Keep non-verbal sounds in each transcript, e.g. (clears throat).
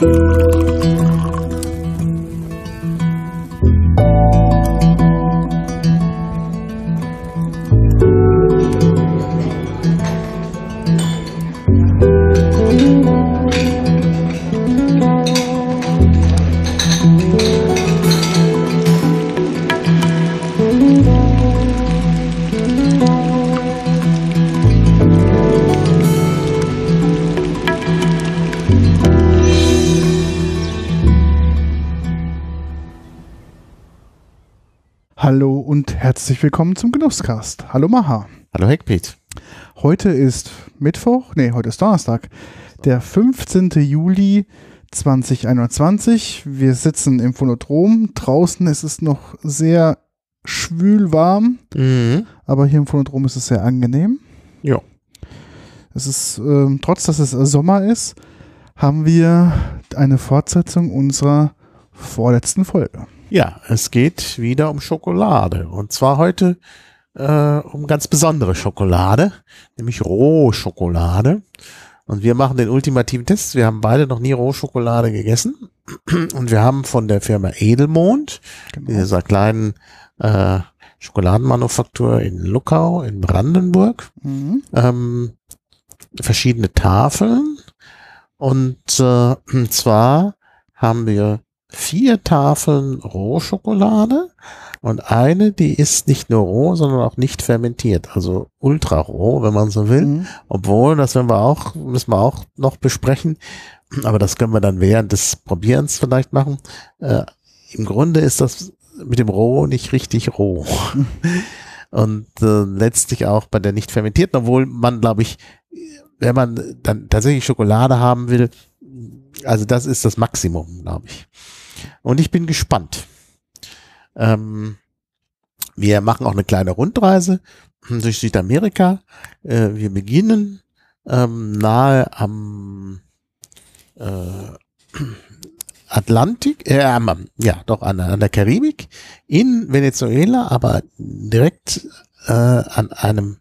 Hallo herzlich willkommen zum Genusscast. Hallo Maha. Hallo Heckpiet. Heute ist Mittwoch, nee, heute ist Donnerstag, der 15. Juli 2021. Wir sitzen im Phonodrom. Draußen ist es noch sehr schwül warm, Mhm. aber hier im Phonodrom ist es sehr angenehm. Ja. Es ist, ähm, trotz dass es Sommer ist, haben wir eine Fortsetzung unserer vorletzten Folge. Ja, es geht wieder um Schokolade. Und zwar heute äh, um ganz besondere Schokolade, nämlich Rohschokolade. Und wir machen den ultimativen Test. Wir haben beide noch nie Rohschokolade gegessen. (clears throat) Und wir haben von der Firma Edelmond, Genau. dieser kleinen äh, Schokoladenmanufaktur in Luckau in Brandenburg, Mhm. ähm, verschiedene Tafeln. Und äh, (clears throat) zwar haben wir vier Tafeln Rohschokolade und eine, die ist nicht nur roh, sondern auch nicht fermentiert, also ultra roh, wenn man so will. Mhm. Obwohl, das werden wir auch, müssen wir auch noch besprechen, aber das können wir dann während des Probierens vielleicht machen. Äh, Im Grunde ist das mit dem Roh nicht richtig roh. (laughs) Und äh, letztlich auch bei der nicht fermentierten, obwohl man, glaube ich, wenn man dann tatsächlich Schokolade haben will, also das ist das Maximum, glaube ich. Und ich bin gespannt. Ähm, wir machen auch eine kleine Rundreise durch Südamerika. Äh, wir beginnen ähm, nahe am äh, Atlantik, äh, ja, doch an, an der Karibik, in Venezuela, aber direkt äh, an einem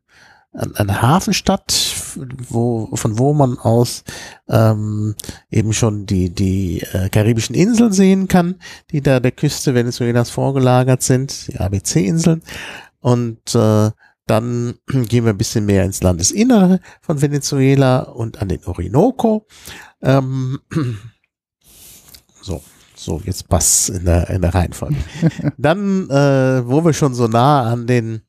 an einer Hafenstadt, wo, von wo man aus ähm, eben schon die, die äh, karibischen Inseln sehen kann, die da der Küste Venezuelas vorgelagert sind, die ABC-Inseln. Und äh, dann (clears throat) gehen wir ein bisschen mehr ins Landesinnere von Venezuela und an den Orinoco. Ähm, (clears throat) so, so, jetzt passt in der, in der Reihenfolge. (laughs) Dann, äh, wo wir schon so nah an den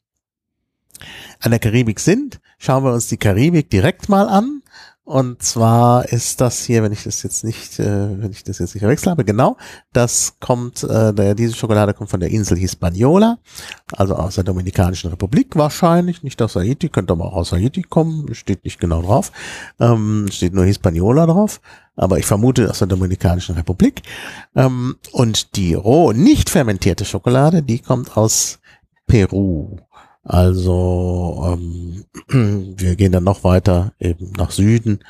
an der Karibik sind, schauen wir uns die Karibik direkt mal an. Und zwar ist das hier, wenn ich das jetzt nicht, äh, wenn ich das jetzt nicht verwechselt habe, genau, das kommt, äh, diese Schokolade kommt von der Insel Hispaniola, also aus der Dominikanischen Republik wahrscheinlich, nicht aus Haiti, könnte aber auch aus Haiti kommen, steht nicht genau drauf, ähm, steht nur Hispaniola drauf, aber ich vermute aus der Dominikanischen Republik. Ähm, und die roh, nicht fermentierte Schokolade, die kommt aus Peru. Also ähm, (clears throat) wir gehen dann noch weiter eben nach Süden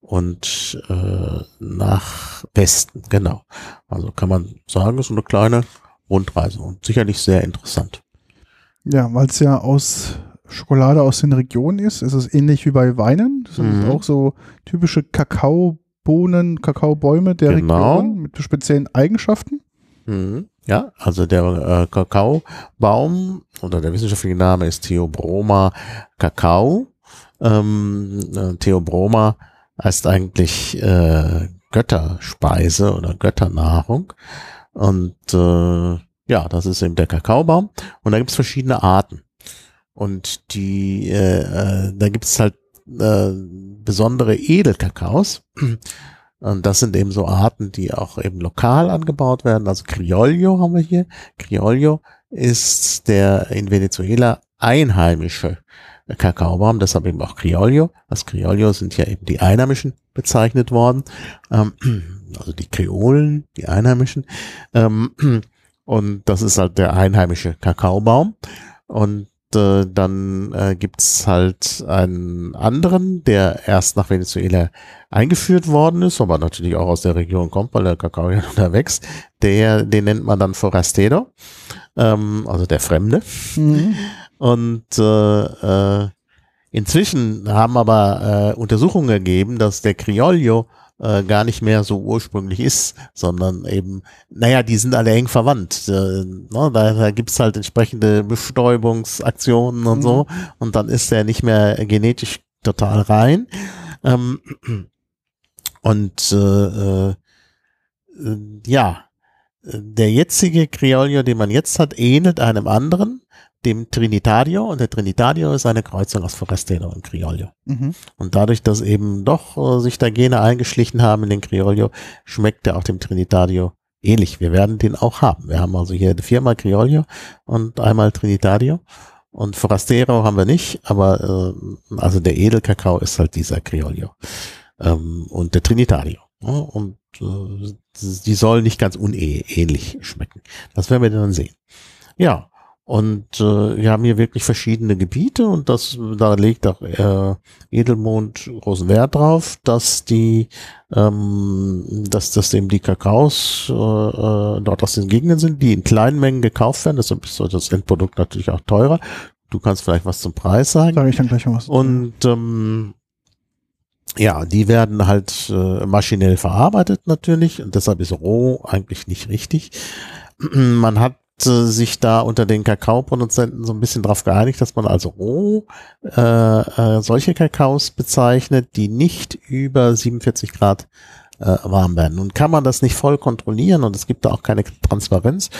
und äh, nach Westen, genau. Also kann man sagen, ist eine kleine Rundreise und sicherlich sehr interessant. Ja, weil es ja aus Schokolade aus den Regionen ist, ist es ähnlich wie bei Weinen. Das sind Mhm. auch so typische Kakaobohnen, Kakaobäume der Genau. Region mit speziellen Eigenschaften. Mhm. Ja, also der äh, Kakaobaum oder der wissenschaftliche Name ist Theobroma cacao. Ähm, äh, Theobroma heißt eigentlich äh, Götterspeise oder Götternahrung. Und äh, ja, das ist eben der Kakaobaum. Und da gibt es verschiedene Arten. Und die, äh, äh, da gibt es halt äh, besondere Edelkakaos. Und das sind eben so Arten, die auch eben lokal angebaut werden. Also Criollo haben wir hier. Criollo ist der in Venezuela einheimische Kakaobaum, deshalb eben auch Criollo. Als Criollo sind ja eben die Einheimischen bezeichnet worden. Ähm, (clears throat) also die Kreolen, die Einheimischen. Ähm, (clears throat) und das ist halt der einheimische Kakaobaum. Und äh, dann äh, gibt's halt einen anderen, der erst nach Venezuela eingeführt worden ist, aber natürlich auch aus der Region kommt, weil der Kakao ja (laughs) da wächst. Der, den nennt man dann Forastero, ähm, also der Fremde. Mhm. Und äh, äh, inzwischen haben aber äh, Untersuchungen ergeben, dass der Criollo äh, gar nicht mehr so ursprünglich ist, sondern eben, naja, die sind alle eng verwandt. Äh, ne, da, da gibt's halt entsprechende Bestäubungsaktionen und Mhm. so und dann ist er nicht mehr genetisch total rein. Ähm, und äh, äh, ja, der jetzige Criollo, den man jetzt hat, ähnelt einem anderen, dem Trinitario. Und der Trinitario ist eine Kreuzung aus Forastero und Criollo. Mhm. Und dadurch, dass eben doch äh, sich da Gene eingeschlichen haben in den Criollo, schmeckt er auch dem Trinitario ähnlich. Wir werden den auch haben. Wir haben also hier viermal Criollo und einmal Trinitario. Und Forastero haben wir nicht, aber äh, also der Edelkakao ist halt dieser Criollo. Ähm, und der Trinitario. Ja, und äh, die sollen nicht ganz unähnlich schmecken. Das werden wir dann sehen. Ja, und äh, wir haben hier wirklich verschiedene Gebiete und das da legt auch äh, Edelmond großen Wert drauf, dass die ähm, dass das eben die Kakaos äh, äh, dort aus den Gegenden sind, die in kleinen Mengen gekauft werden. Deshalb ist so das Endprodukt natürlich auch teurer. Du kannst vielleicht was zum Preis sagen. Sage ich dann gleich was. Und ähm, ja, die werden halt äh, maschinell verarbeitet natürlich und deshalb ist roh eigentlich nicht richtig. (clears throat) Man hat sich da unter den Kakaoproduzenten so ein bisschen darauf geeinigt, dass man also roh äh, äh, solche Kakaos bezeichnet, die nicht über 47 Grad äh, warm werden. Nun kann man das nicht voll kontrollieren und es gibt da auch keine Transparenz,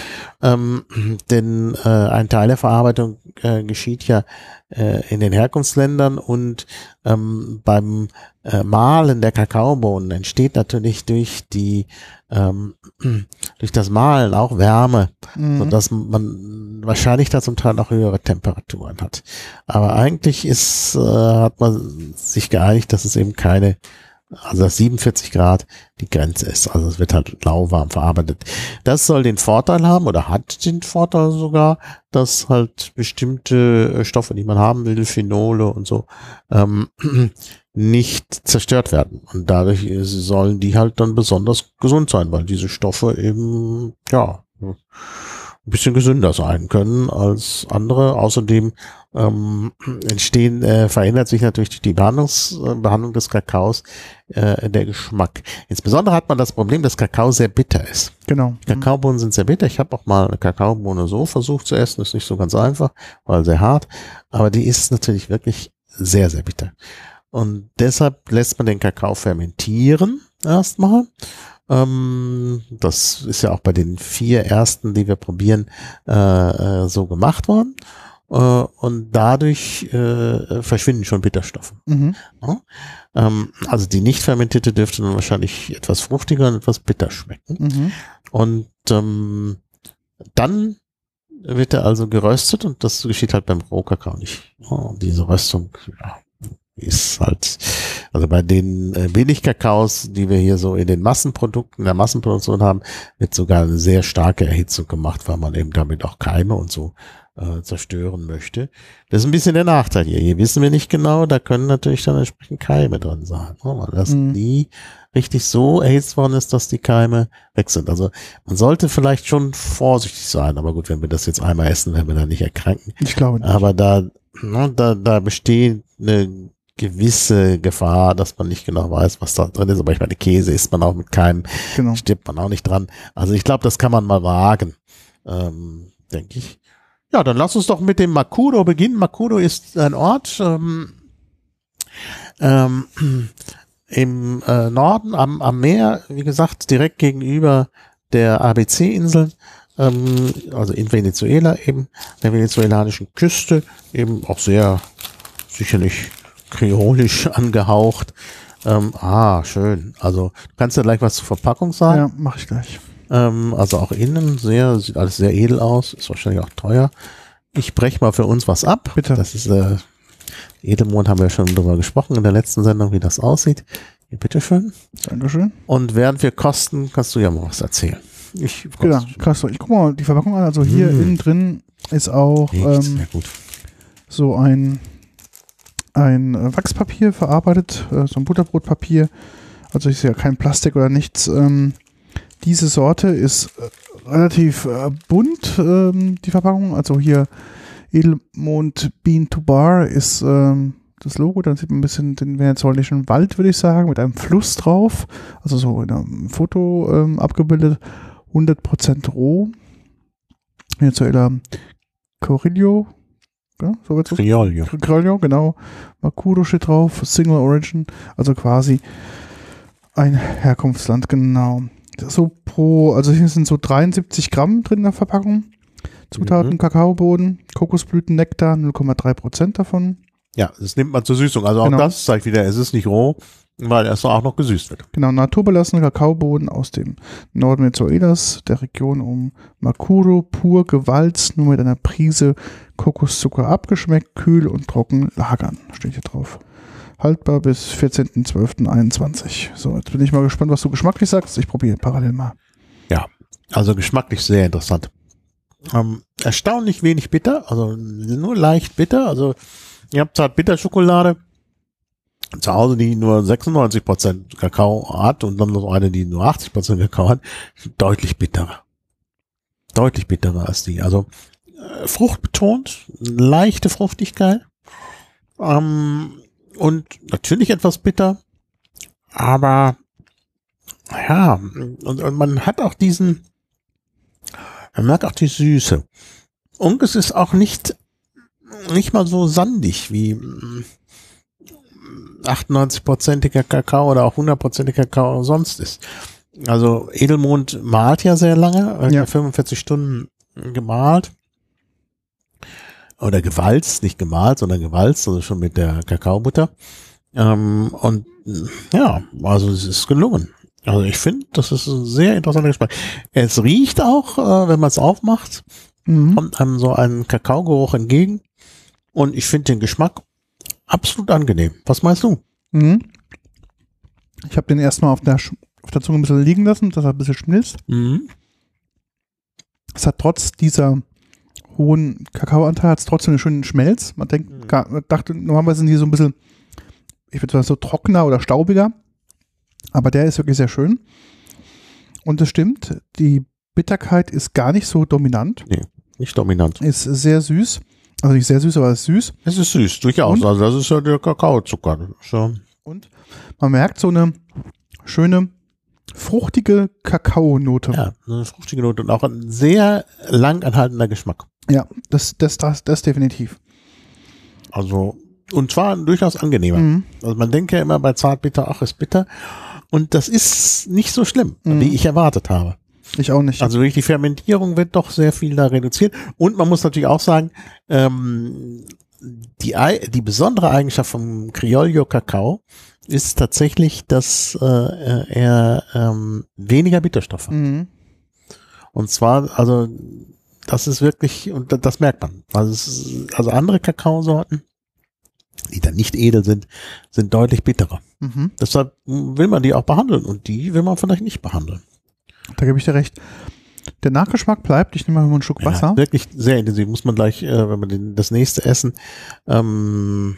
ähm, (clears throat) denn äh, ein Teil der Verarbeitung äh, geschieht ja äh, in den Herkunftsländern und ähm, beim äh, Mahlen der Kakaobohnen entsteht natürlich durch die ähm, (clears throat) durch das Mahlen auch Wärme, Mhm. sodass man wahrscheinlich da zum Teil auch höhere Temperaturen hat. Aber eigentlich ist, äh, hat man sich geeinigt, dass es eben keine, also dass 47 Grad die Grenze ist. Also es wird halt lauwarm verarbeitet. Das soll den Vorteil haben oder hat den Vorteil sogar, dass halt bestimmte äh, Stoffe, die man haben will, Phenole und so, ähm, (clears throat) nicht zerstört werden. Und dadurch sollen die halt dann besonders gesund sein, weil diese Stoffe eben, ja, ein bisschen gesünder sein können als andere. Außerdem ähm, entstehen, äh, verändert sich natürlich durch die Behandlungs, äh, Behandlung des Kakaos äh, der Geschmack. Insbesondere hat man das Problem, dass Kakao sehr bitter ist. Genau. Kakaobohnen sind sehr bitter. Ich habe auch mal eine Kakaobohne so versucht zu essen. Ist nicht so ganz einfach, weil sehr hart. Aber die ist natürlich wirklich sehr, sehr bitter. Und deshalb lässt man den Kakao fermentieren erstmal. Ähm, das ist ja auch bei den vier ersten, die wir probieren, äh, äh, so gemacht worden. Äh, und dadurch äh, verschwinden schon Bitterstoffe. Mhm. Ähm, also die nicht fermentierte dürfte dann wahrscheinlich etwas fruchtiger und etwas bitter schmecken. Mhm. Und ähm, dann wird er also geröstet und das geschieht halt beim Rohkakao nicht. Oh, diese Röstung ja, ist halt, also bei den äh, Billigkakaos, die wir hier so in den Massenprodukten, in der Massenproduktion haben, wird sogar eine sehr starke Erhitzung gemacht, weil man eben damit auch Keime und so äh, zerstören möchte. Das ist ein bisschen der Nachteil hier. Hier wissen wir nicht genau, da können natürlich dann entsprechend Keime drin sein, ne, weil das Mhm. nie richtig so erhitzt worden ist, dass die Keime weg sind. Also man sollte vielleicht schon vorsichtig sein, aber gut, wenn wir das jetzt einmal essen, werden wir da nicht erkranken. Ich glaube nicht. Aber da, ne, da, da besteht eine gewisse Gefahr, dass man nicht genau weiß, was da drin ist. Aber ich meine, Käse isst man auch mit Keimen, genau. stirbt man auch nicht dran. Also ich glaube, das kann man mal wagen, ähm, denke ich. Ja, dann lass uns doch mit dem Makuro beginnen. Makuro ist ein Ort ähm, ähm, (clears throat) im äh, Norden am, am Meer, wie gesagt, direkt gegenüber der ABC-Inseln, ähm, also in Venezuela eben, der venezolanischen Küste, eben auch sehr sicherlich kreolisch (laughs) angehaucht. Ähm, ah, schön. Also du kannst ja gleich was zur Verpackung sagen. Ja, mache ich gleich. Ähm, also auch innen sehr, sieht alles sehr edel aus, ist wahrscheinlich auch teuer. Ich breche mal für uns was ab. Bitte. Das ist äh, Edelmond haben wir schon drüber gesprochen in der letzten Sendung, wie das aussieht. Hier, bitteschön. Dankeschön. Und während wir kosten, kannst du ja mal was erzählen. Ich Genau, krass. Ich guck mal die Verpackung an. Also hier Mm. innen drin ist auch ähm, sehr gut. so ein, ein äh, Wachspapier verarbeitet, äh, so ein Butterbrotpapier. Also ist ja kein Plastik oder nichts. Ähm, diese Sorte ist äh, relativ äh, bunt, ähm, die Verpackung. Also hier Edelmond Bean to Bar ist ähm, das Logo, dann sieht man ein bisschen den venezolanischen Wald, würde ich sagen, mit einem Fluss drauf, also so in einem Foto ähm, abgebildet, 100% roh. Venezuela Corillo, ja, so wird's Criollo. Criollo, genau. Makuro steht drauf, Single Origin, also quasi ein Herkunftsland, genau. So pro, also hier sind so 73 Gramm drin in der Verpackung. Zutaten, Mhm. Kakaobohnen, Kokosblüten, Nektar, 0,3 Prozent davon. Ja, das nimmt man zur Süßung. Also auch Genau. das zeigt wieder, es ist nicht roh, weil es auch noch gesüßt wird. Genau, naturbelassene Kakaobohnen aus dem Norden Venezuelas, der Region um Makuro, pur gewalzt, nur mit einer Prise Kokoszucker abgeschmeckt, kühl und trocken lagern, steht hier drauf. Haltbar bis 14.12.21. So, jetzt bin ich mal gespannt, was du geschmacklich sagst. Ich probiere parallel mal. Also geschmacklich sehr interessant. Ähm, erstaunlich wenig bitter, also nur leicht bitter. Also ihr habt zart Bitterschokolade zu Hause, die nur 96% Kakao hat und dann noch eine, die nur 80% Kakao hat, deutlich bitterer. Deutlich bitterer als die. Also fruchtbetont, leichte Fruchtigkeit ähm, und natürlich etwas bitter, aber ja, und, und man hat auch diesen, man merkt auch die Süße. Und es ist auch nicht, nicht mal so sandig wie mm, 98-prozentiger Kakao oder auch 100-prozentiger Kakao sonst ist. Also Edelmond malt ja sehr lange, äh, Ja. 45 Stunden gemalt. Oder gewalzt, nicht gemalt, sondern gewalzt, also schon mit der Kakaobutter. Ähm, und ja, also es ist gelungen. Also ich finde, das ist ein sehr interessanter Geschmack. Es riecht auch, äh, wenn man es aufmacht, Mhm. kommt einem so ein Kakaogeruch entgegen. Und ich finde den Geschmack absolut angenehm. Was meinst du? Mhm. Ich habe den erstmal auf der, auf der Zunge ein bisschen liegen lassen, dass er ein bisschen schmilzt. Mhm. Es hat trotz dieser hohen Kakaoanteil hat es trotzdem einen schönen Schmelz. Man denkt, Mhm. dachte, normalerweise sind die so ein bisschen, ich würde sagen, so trockener oder staubiger. Aber der ist wirklich sehr schön. Und es stimmt, die Bitterkeit ist gar nicht so dominant. Nicht dominant. Ist sehr süß. Also nicht sehr süß, aber ist süß. Es ist süß, durchaus. Und? Also das ist ja der Kakaozucker. Ja- Und man merkt so eine schöne, fruchtige Kakaonote. Ja, eine fruchtige Note und auch ein sehr lang anhaltender Geschmack. Ja, das, das, das, das definitiv. Also, und zwar durchaus angenehmer. Mhm. Also man denkt ja immer bei Zartbitter, ach, ist bitter. Und das ist nicht so schlimm, Mhm. wie ich erwartet habe. Ich auch nicht. Also durch die Fermentierung wird doch sehr viel da reduziert. Und man muss natürlich auch sagen, ähm, die, die besondere Eigenschaft vom Criollo Kakao ist tatsächlich, dass äh, er ähm, weniger Bitterstoffe hat. mhm. Und zwar, also das ist wirklich, und da- das merkt man. Also, es ist, also andere Kakaosorten, die dann nicht edel sind, sind deutlich bitterer. Mhm. Deshalb will man die auch behandeln und die will man vielleicht nicht behandeln. Da gebe ich dir recht. Der Nachgeschmack bleibt. Ich nehme mal einen Schluck Wasser. Ja, wirklich sehr intensiv. Muss man gleich, äh, wenn man den, das nächste Essen ähm,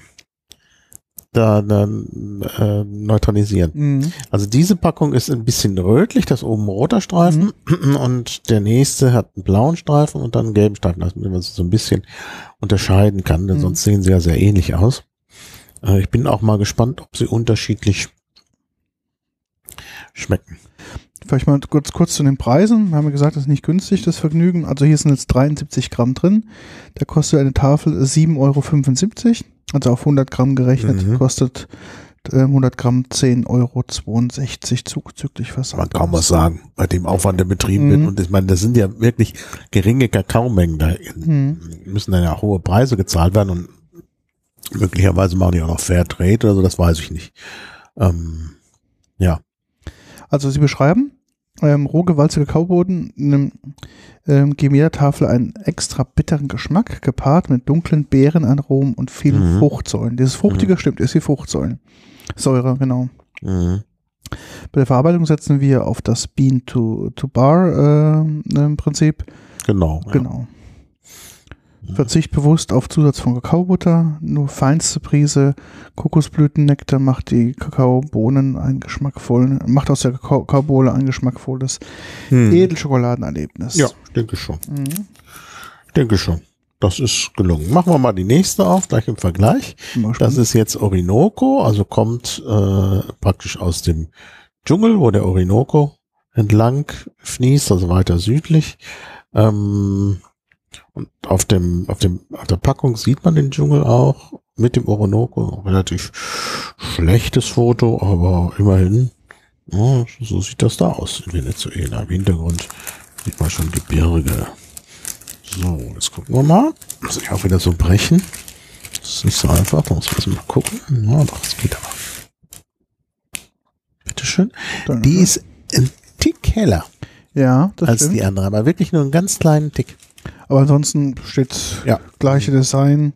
da dann äh, neutralisieren. Mhm. Also diese Packung ist ein bisschen rötlich, das oben ein roter Streifen (clears throat) und der nächste hat einen blauen Streifen und dann einen gelben Streifen, damit man es so ein bisschen unterscheiden kann, denn Mhm. sonst sehen sie ja sehr ähnlich aus. Äh, ich bin auch mal gespannt, ob sie unterschiedlich schmecken. Vielleicht mal kurz, kurz zu den Preisen. Wir haben ja gesagt, das ist nicht günstig, das Vergnügen. Also hier sind jetzt 73 Gramm drin. Da kostet eine Tafel 7,75 Euro. Also auf 100 Gramm gerechnet Mhm. kostet äh, 100 Gramm 10,62 Euro zuzüglich Man Versand. kann was sagen, bei dem Aufwand, der betrieben Mhm. wird. Und ich meine, das sind ja wirklich geringe Kakaomengen. Da Mhm. müssen dann ja hohe Preise gezahlt werden und möglicherweise machen die auch noch Fairtrade oder so, das weiß ich nicht. Ähm, ja. Also sie beschreiben, ähm, roh gewalzte Kakaoboden ähm, ähm, geben jeder Tafel einen extra bitteren Geschmack, gepaart mit dunklen Beerenaromen und vielen Mhm. Fruchtsäuren. Dieses Fruchtige stimmt, ist die Fruchtsäuren. Säure, genau. Mhm. Bei der Verarbeitung setzen wir auf das Bean to, to Bar äh, Prinzip. Genau. Ja. Verzicht bewusst auf Zusatz von Kakaobutter, nur feinste Prise Kokosblütennektar macht die Kakaobohnen einen geschmackvollen, macht aus der Kakao- Kakaobohne ein geschmackvolles Hm. Edelschokoladenerlebnis. Ja, ich denke schon. Mhm. Ich denke schon. das ist gelungen. Machen wir mal die nächste auf, gleich im Vergleich. Das ist jetzt Orinoco, also kommt äh, praktisch aus dem Dschungel, wo der Orinoco entlang fließt, also weiter südlich. Ähm, und auf dem, auf dem, auf der Packung sieht man den Dschungel auch mit dem Orinoco. Relativ schlechtes Foto, aber immerhin, ja, so sieht das da aus in Venezuela. Im Hintergrund sieht man schon die Berge. So, jetzt gucken wir mal. Muss ich auch wieder so brechen. Das ist nicht so einfach, da muss man mal gucken. Ja, doch, es geht aber. Bitteschön. Danke. Die ist ein Tick heller ja, das als stimmt. die andere, aber wirklich nur einen ganz kleinen Tick. Aber ansonsten steht Ja. gleiche Design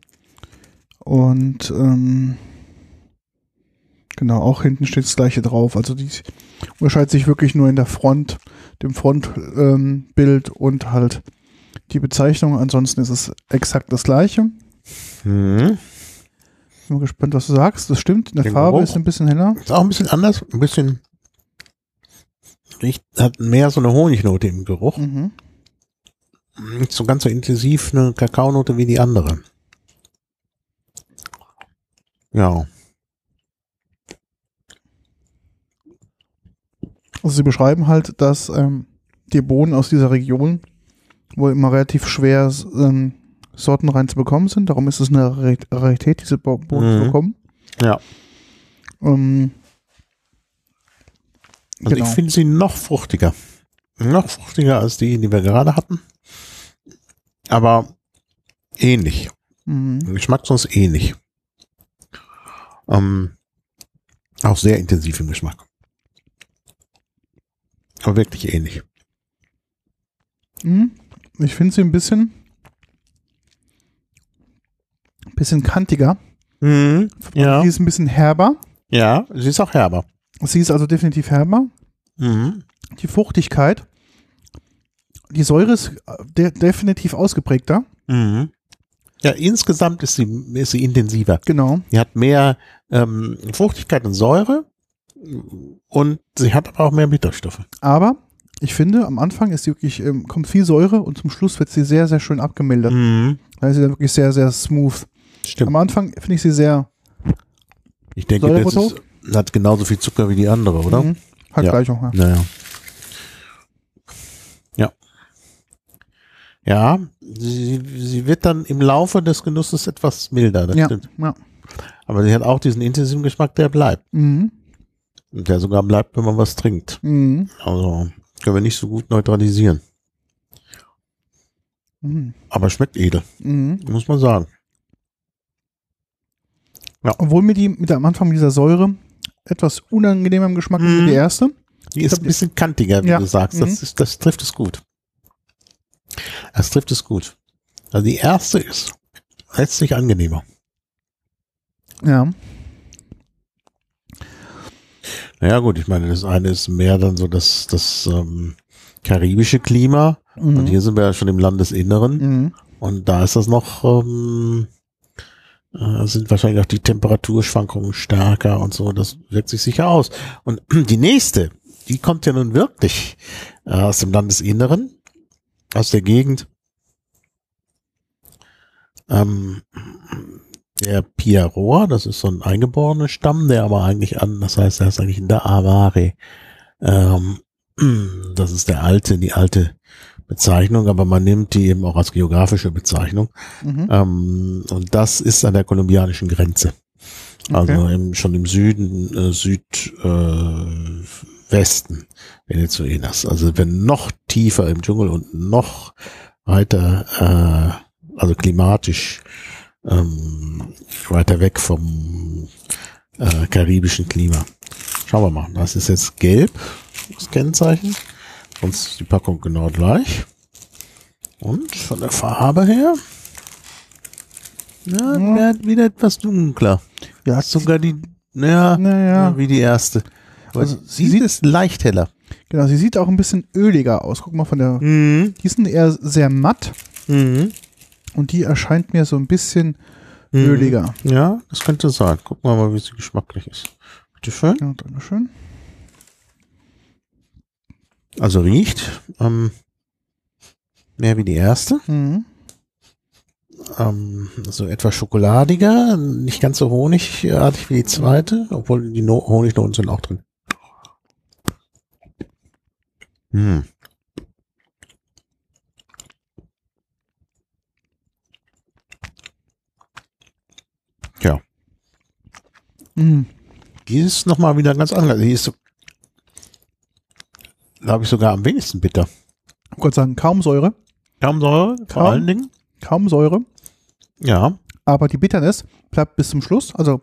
und ähm, genau, auch hinten steht das gleiche drauf. Also die unterscheidet sich wirklich nur in der Front, dem Frontbild ähm, und halt die Bezeichnung. Ansonsten ist es exakt das gleiche. Mhm. Bin mal gespannt, was du sagst. Das stimmt, in der Den Farbe Geruch. ist ein bisschen heller. Ist auch ein bisschen anders, ein bisschen riecht, hat mehr so eine Honignote im Geruch. Mhm. Nicht so ganz so intensiv eine Kakaonote wie die andere. Ja. Also sie beschreiben halt, dass ähm, die Bohnen aus dieser Region wohl immer relativ schwer ähm, Sorten reinzubekommen sind. Darum ist es eine Rar- Rarität, diese Bo Bohnen Mhm. zu bekommen. Ja. Ähm, Also Genau. ich finde sie noch fruchtiger. Noch fruchtiger als die, die wir gerade hatten. Aber ähnlich. mhm. Geschmack sonst ähnlich. Ähm, auch sehr intensiv im Geschmack. Aber wirklich ähnlich. Mhm. Ich finde sie ein bisschen, bisschen kantiger. Ja. Sie ist ein bisschen herber. Ja, sie ist auch herber. Sie ist also definitiv herber. Mhm. Die Fruchtigkeit, die Säure ist äh, de definitiv ausgeprägter. Mhm. Ja, insgesamt ist sie, ist sie intensiver. Genau. Die hat mehr ähm, Fruchtigkeit und Säure und sie hat aber auch mehr Bitterstoffe. Aber ich finde, am Anfang ist sie wirklich, ähm, kommt viel Säure und zum Schluss wird sie sehr, sehr schön abgemildert. Mhm. Da ist sie dann wirklich sehr, sehr smooth. Stimmt. Am Anfang finde ich sie sehr Ich denke, das ist, hat genauso viel Zucker wie die andere, oder? Mhm. Hat Ja. gleich auch. Ja. Naja. Ja. Ja, sie, sie wird dann im Laufe des Genusses etwas milder, das Ja. stimmt. ja. Aber sie hat auch diesen intensiven Geschmack, der bleibt. Mhm. Und der sogar bleibt, wenn man was trinkt. Mhm. Also können wir nicht so gut neutralisieren. Mhm. Aber schmeckt edel, Mhm. muss man sagen. Obwohl mir die mit am Anfang dieser Säure etwas unangenehmer im Geschmack ist Mhm. wie die erste. Die ist glaub, ein bisschen kantiger, wie Ja. du sagst. Das, Mhm. ist, das trifft es gut. Das trifft es gut. Also die erste ist letztlich angenehmer. Ja. Naja gut, ich meine, das eine ist mehr dann so das, das ähm, karibische Klima. Und Mhm. hier sind wir ja schon im Landesinneren. Mhm. Und da ist das noch, ähm, äh, sind wahrscheinlich auch die Temperaturschwankungen stärker und so. Das wirkt sich sicher aus. Und (clears throat) die nächste, die kommt ja nun wirklich äh, aus dem Landesinneren, aus der Gegend. Ähm, der Piaroa, das ist so ein eingeborener Stamm, der aber eigentlich an, das heißt, er ist eigentlich in der Avare. Ähm, das ist der alte, die alte Bezeichnung, aber man nimmt die eben auch als geografische Bezeichnung. Mhm. Ähm, und das ist an der kolumbianischen Grenze. Also Okay. im, schon im Süden, äh, Südwesten äh, Westen Venezuelas. Also wenn noch tiefer im Dschungel und noch weiter, äh, also klimatisch ähm, weiter weg vom äh, karibischen Klima. Schauen wir mal. Das ist jetzt gelb, das Kennzeichen. Sonst ist die Packung genau gleich. Und von der Farbe her, ja, Ja. wieder etwas dunkler. Ja, Sogar die, naja, Naja. wie die erste. Aber Also, sie sieht es leicht heller. genau. Sie sieht auch ein bisschen öliger aus. Guck mal von der. Mhm. Die sind eher sehr matt Mhm. und die erscheint mir so ein bisschen Mhm. öliger. Ja, das könnte sein. Gucken wir mal, wie sie geschmacklich ist. Bitte schön. Ja, Dankeschön. Also riecht ähm, mehr wie die erste. Mhm. ähm, so etwas schokoladiger, nicht ganz so honigartig wie die zweite, obwohl die no Honignoten sind auch drin. Hm. Ja, Mhm. die ist nochmal wieder ganz anders. Die ist, glaube ich, sogar am wenigsten bitter. Ich wollte sagen, kaum Säure, Kaum Säure, vor Kaum. allen Dingen. kaum Säure, Ja, aber die Bitternis bleibt bis zum Schluss. Also,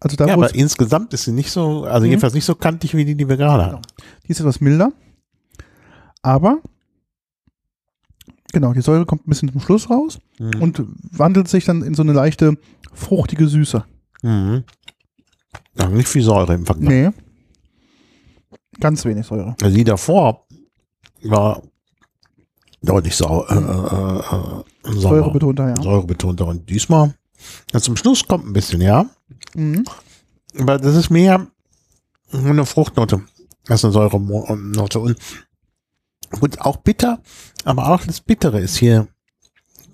also da ja aber es, insgesamt ist sie nicht so, also Mhm. jedenfalls nicht so kantig wie die, die wir gerade hatten. die ist etwas milder, aber genau, die Säure kommt ein bisschen zum Schluss raus Mhm. und wandelt sich dann in so eine leichte fruchtige Süße. Mhm. Ja, nicht viel Säure im Vergleich. Nee. Ganz wenig Säure. Also die davor war deutlich sau äh, äh, äh, sauer. Säurebetonter, ja. Säurebetonter. Und diesmal, ja, zum Schluss kommt ein bisschen, ja. Mhm. Aber das ist mehr eine Fruchtnote als eine Säurenote. Und gut, auch bitter, aber auch das Bittere ist hier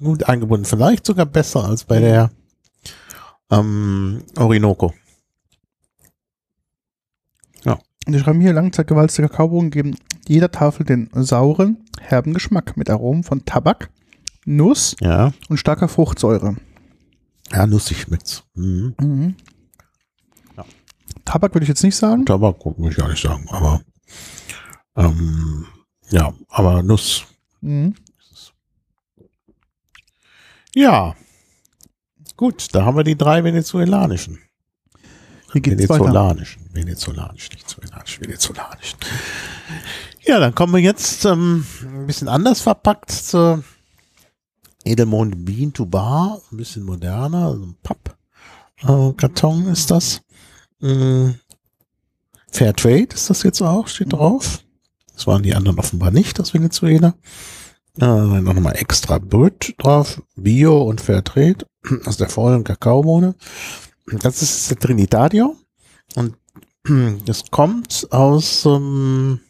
gut eingebunden. Vielleicht sogar besser als bei der ähm, Orinoco. Und die schreiben hier, langzeitgewalzte Kakaobohnen geben jeder Tafel den sauren, herben Geschmack mit Aromen von Tabak, Nuss Ja, und starker Fruchtsäure. ja, lustig schmeckt's. Mhm. Mhm. Ja. Tabak würde ich jetzt nicht sagen. Tabak muss ich gar nicht sagen, aber ähm, ja, aber Nuss. Mhm. Ja. Gut, da haben wir die drei venezolanischen. Weiter. Venezolanischen. Venezolanisch, nicht venezolanischen, venezolanischen. Ja, dann kommen wir jetzt ähm, ein bisschen anders verpackt zur Edelmond Bean to Bar. Ein bisschen moderner, also ein Pappkarton äh, ist das. Mm, Fairtrade ist das jetzt auch, steht drauf. Das waren die anderen offenbar nicht, das Venezuela. Äh, dann noch mal extra Brüt drauf, Bio und Fairtrade aus der vollen Kakaobohne. Das ist der Trinitadio und (clears throat) das kommt aus ähm,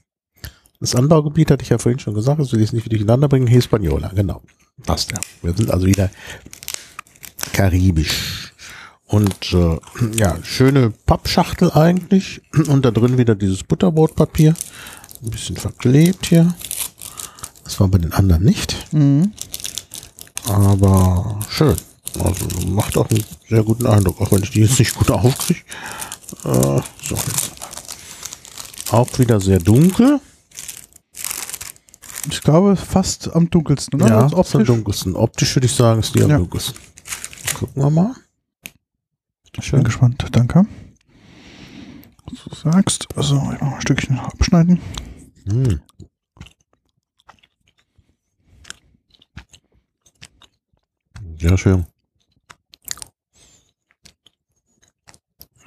das Anbaugebiet, hatte ich ja vorhin schon gesagt, das will ich nicht durcheinander bringen, Hispaniola, genau. Passt ja. Wir sind also wieder karibisch. Und äh, ja, schöne Pappschachtel eigentlich. Und da drin wieder dieses Butterbrotpapier. Ein bisschen verklebt hier. Das war bei den anderen nicht. Mhm. Aber schön. Also macht auch einen sehr guten Eindruck, auch wenn ich die jetzt nicht gut aufkriege. Äh, so. Auch wieder sehr dunkel. Ich glaube, fast am dunkelsten, oder? Ja, ist am optisch. dunkelsten. Optisch würde ich sagen, ist die am Ja. dunkelsten. Gucken wir mal. Ich bin gespannt, danke. Was du sagst. Also, ich mach mal ein Stückchen abschneiden. Hm. Sehr schön.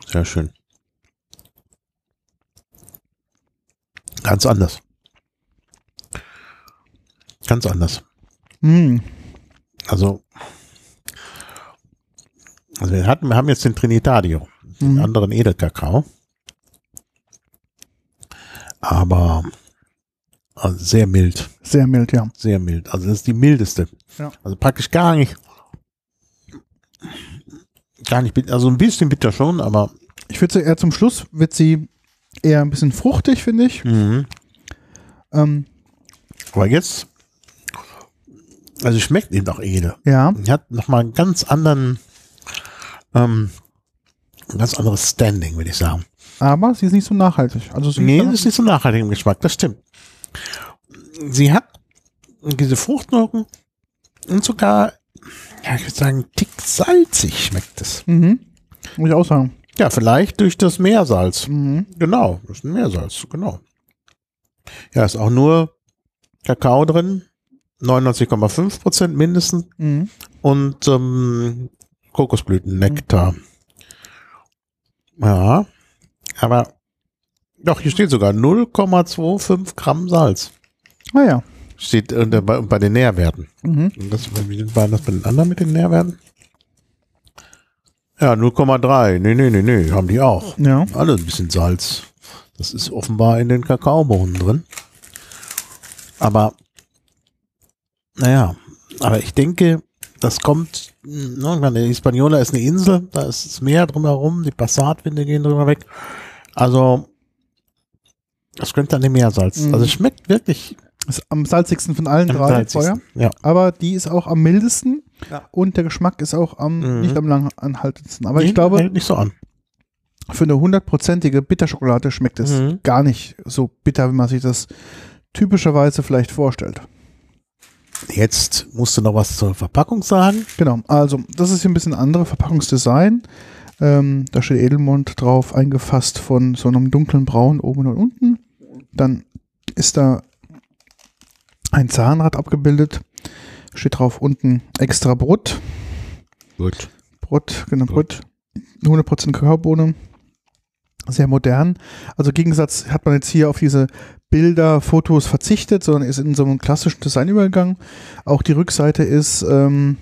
Sehr schön. Ganz anders. Ganz anders. Mhm. Also, also wir hatten, wir haben jetzt den Trinitadio, den Mhm. anderen Edelkakao. Aber also sehr mild, Sehr mild, ja. sehr mild. Also das ist die mildeste. Ja. Also praktisch gar nicht, gar nicht, bit- also ein bisschen bitter schon, aber Ich würde sie eher zum Schluss, wird sie eher ein bisschen fruchtig, finde ich. mhm. Ähm, aber jetzt, also schmeckt eben auch Edel. ja, Die hat nochmal einen ganz anderen, ähm, ein ganz anderes Standing, würde ich sagen. Aber sie ist nicht so nachhaltig. Also sie Nee, ist nicht so nachhaltig im Geschmack, das stimmt. Sie hat diese Fruchtnoten und sogar, ja, ich würde sagen, Tick salzig schmeckt es. mhm. Muss ich auch sagen. Ja, vielleicht durch das Meersalz. Mhm. Genau, das ist ein Meersalz, genau. Ja, ist auch nur Kakao drin, 99,5 Prozent mindestens Mhm. und ähm, Kokosblütennektar. Ja, aber doch, hier steht sogar 0,25 Gramm Salz. Ah ja. Steht äh, bei, bei den Nährwerten. Mhm. Und das, wie war das bei den anderen mit den Nährwerten? Ja, 0,3. Nee, nee, nee, nee, haben die auch. Ja. Alle ein bisschen Salz. Das ist offenbar in den Kakaobohnen drin. Aber, naja, aber ich denke, das kommt, ne, ich meine, Hispaniola ist eine Insel, da ist das Meer drumherum, die Passatwinde gehen drüber weg. Also, das könnte an dem Meersalz. Mhm. Also es schmeckt wirklich Ist am salzigsten von allen am drei salzigsten. Feuer. Ja. Aber die ist auch am mildesten Ja. und der Geschmack ist auch am Mhm. nicht am langanhaltendsten. Aber ich Die glaube, hält nicht so an. für eine hundertprozentige Bitterschokolade schmeckt es Mhm. gar nicht so bitter, wie man sich das typischerweise vielleicht vorstellt. Jetzt musst du noch was zur Verpackung sagen. Genau, also das ist hier ein bisschen andere Verpackungsdesign. Ähm, da steht Edelmond drauf, eingefasst von so einem dunklen Braun oben und unten. Dann ist da ein Zahnrad abgebildet. Steht drauf unten extra Brot. Gut. Brot, genau, Brot. 100% Kakaobohne. Sehr modern. Also im Gegensatz hat man jetzt hier auf diese Bilder, Fotos verzichtet, sondern ist in so einem klassischen Design übergegangen. Auch die Rückseite ist ähm,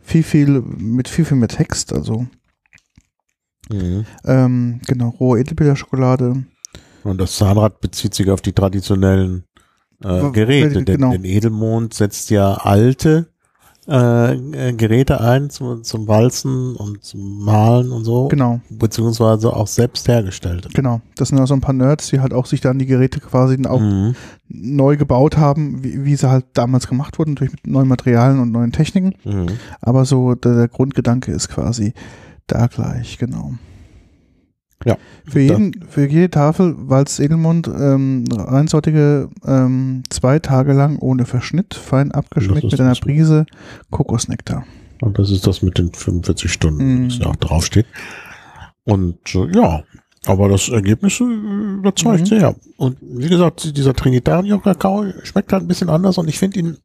viel, viel, mit viel, viel mehr Text. Also Mhm. ähm, genau, rohe Edelbilderschokolade. Und das Zahnrad bezieht sich auf die traditionellen äh, Geräte. genau. Denn, denn Edelmond setzt ja alte äh, äh, Geräte ein zum, zum Walzen und zum Malen und so, Genau, beziehungsweise auch selbst hergestellt. genau. Das sind ja so ein paar Nerds, die halt auch sich dann die Geräte quasi auch Mhm. neu gebaut haben, wie, wie sie halt damals gemacht wurden, natürlich mit neuen Materialien und neuen Techniken. Mhm. Aber so der, der Grundgedanke ist quasi da gleich, genau. Ja. Für, jeden, für jede Tafel Walz Edelmond ähm, reinsortige ähm, zwei Tage lang ohne Verschnitt, fein abgeschmeckt mit einer. Prise Kokosnektar. Und das ist das mit den 45 Stunden, Mhm. das ja auch draufsteht. Und äh, ja, aber das Ergebnis äh, überzeugt Mhm. sehr. Und wie gesagt, dieser Trinitario-Kakao schmeckt halt ein bisschen anders und ich finde ihn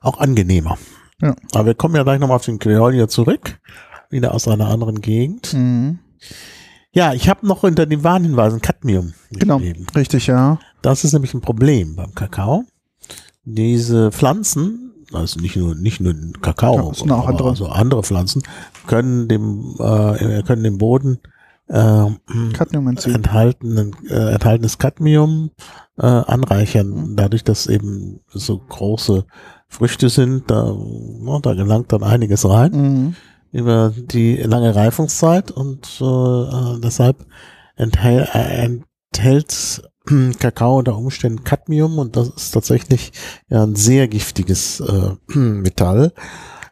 auch angenehmer. Ja. Aber wir kommen ja gleich nochmal auf den Criollo zurück, wieder aus einer anderen Gegend. Mhm. Ja, ich habe noch unter den Warnhinweisen Cadmium Genau, geschrieben. richtig, ja. Das ist nämlich ein Problem beim Kakao. Diese Pflanzen, also nicht nur nicht nur Kakao, Ja, auch andere. also andere Pflanzen können dem äh, können dem Boden äh, Cadmium-Enzym. enthaltenen äh, enthaltenes Cadmium äh, anreichern, Mhm. dadurch, dass eben so große Früchte sind, da, na, da gelangt dann einiges rein Mhm. Über die lange Reifungszeit und äh, äh, deshalb enthält, äh, enthält (clears throat) Kakao unter Umständen Cadmium und das ist tatsächlich ja ein sehr giftiges äh, (clears throat) Metall.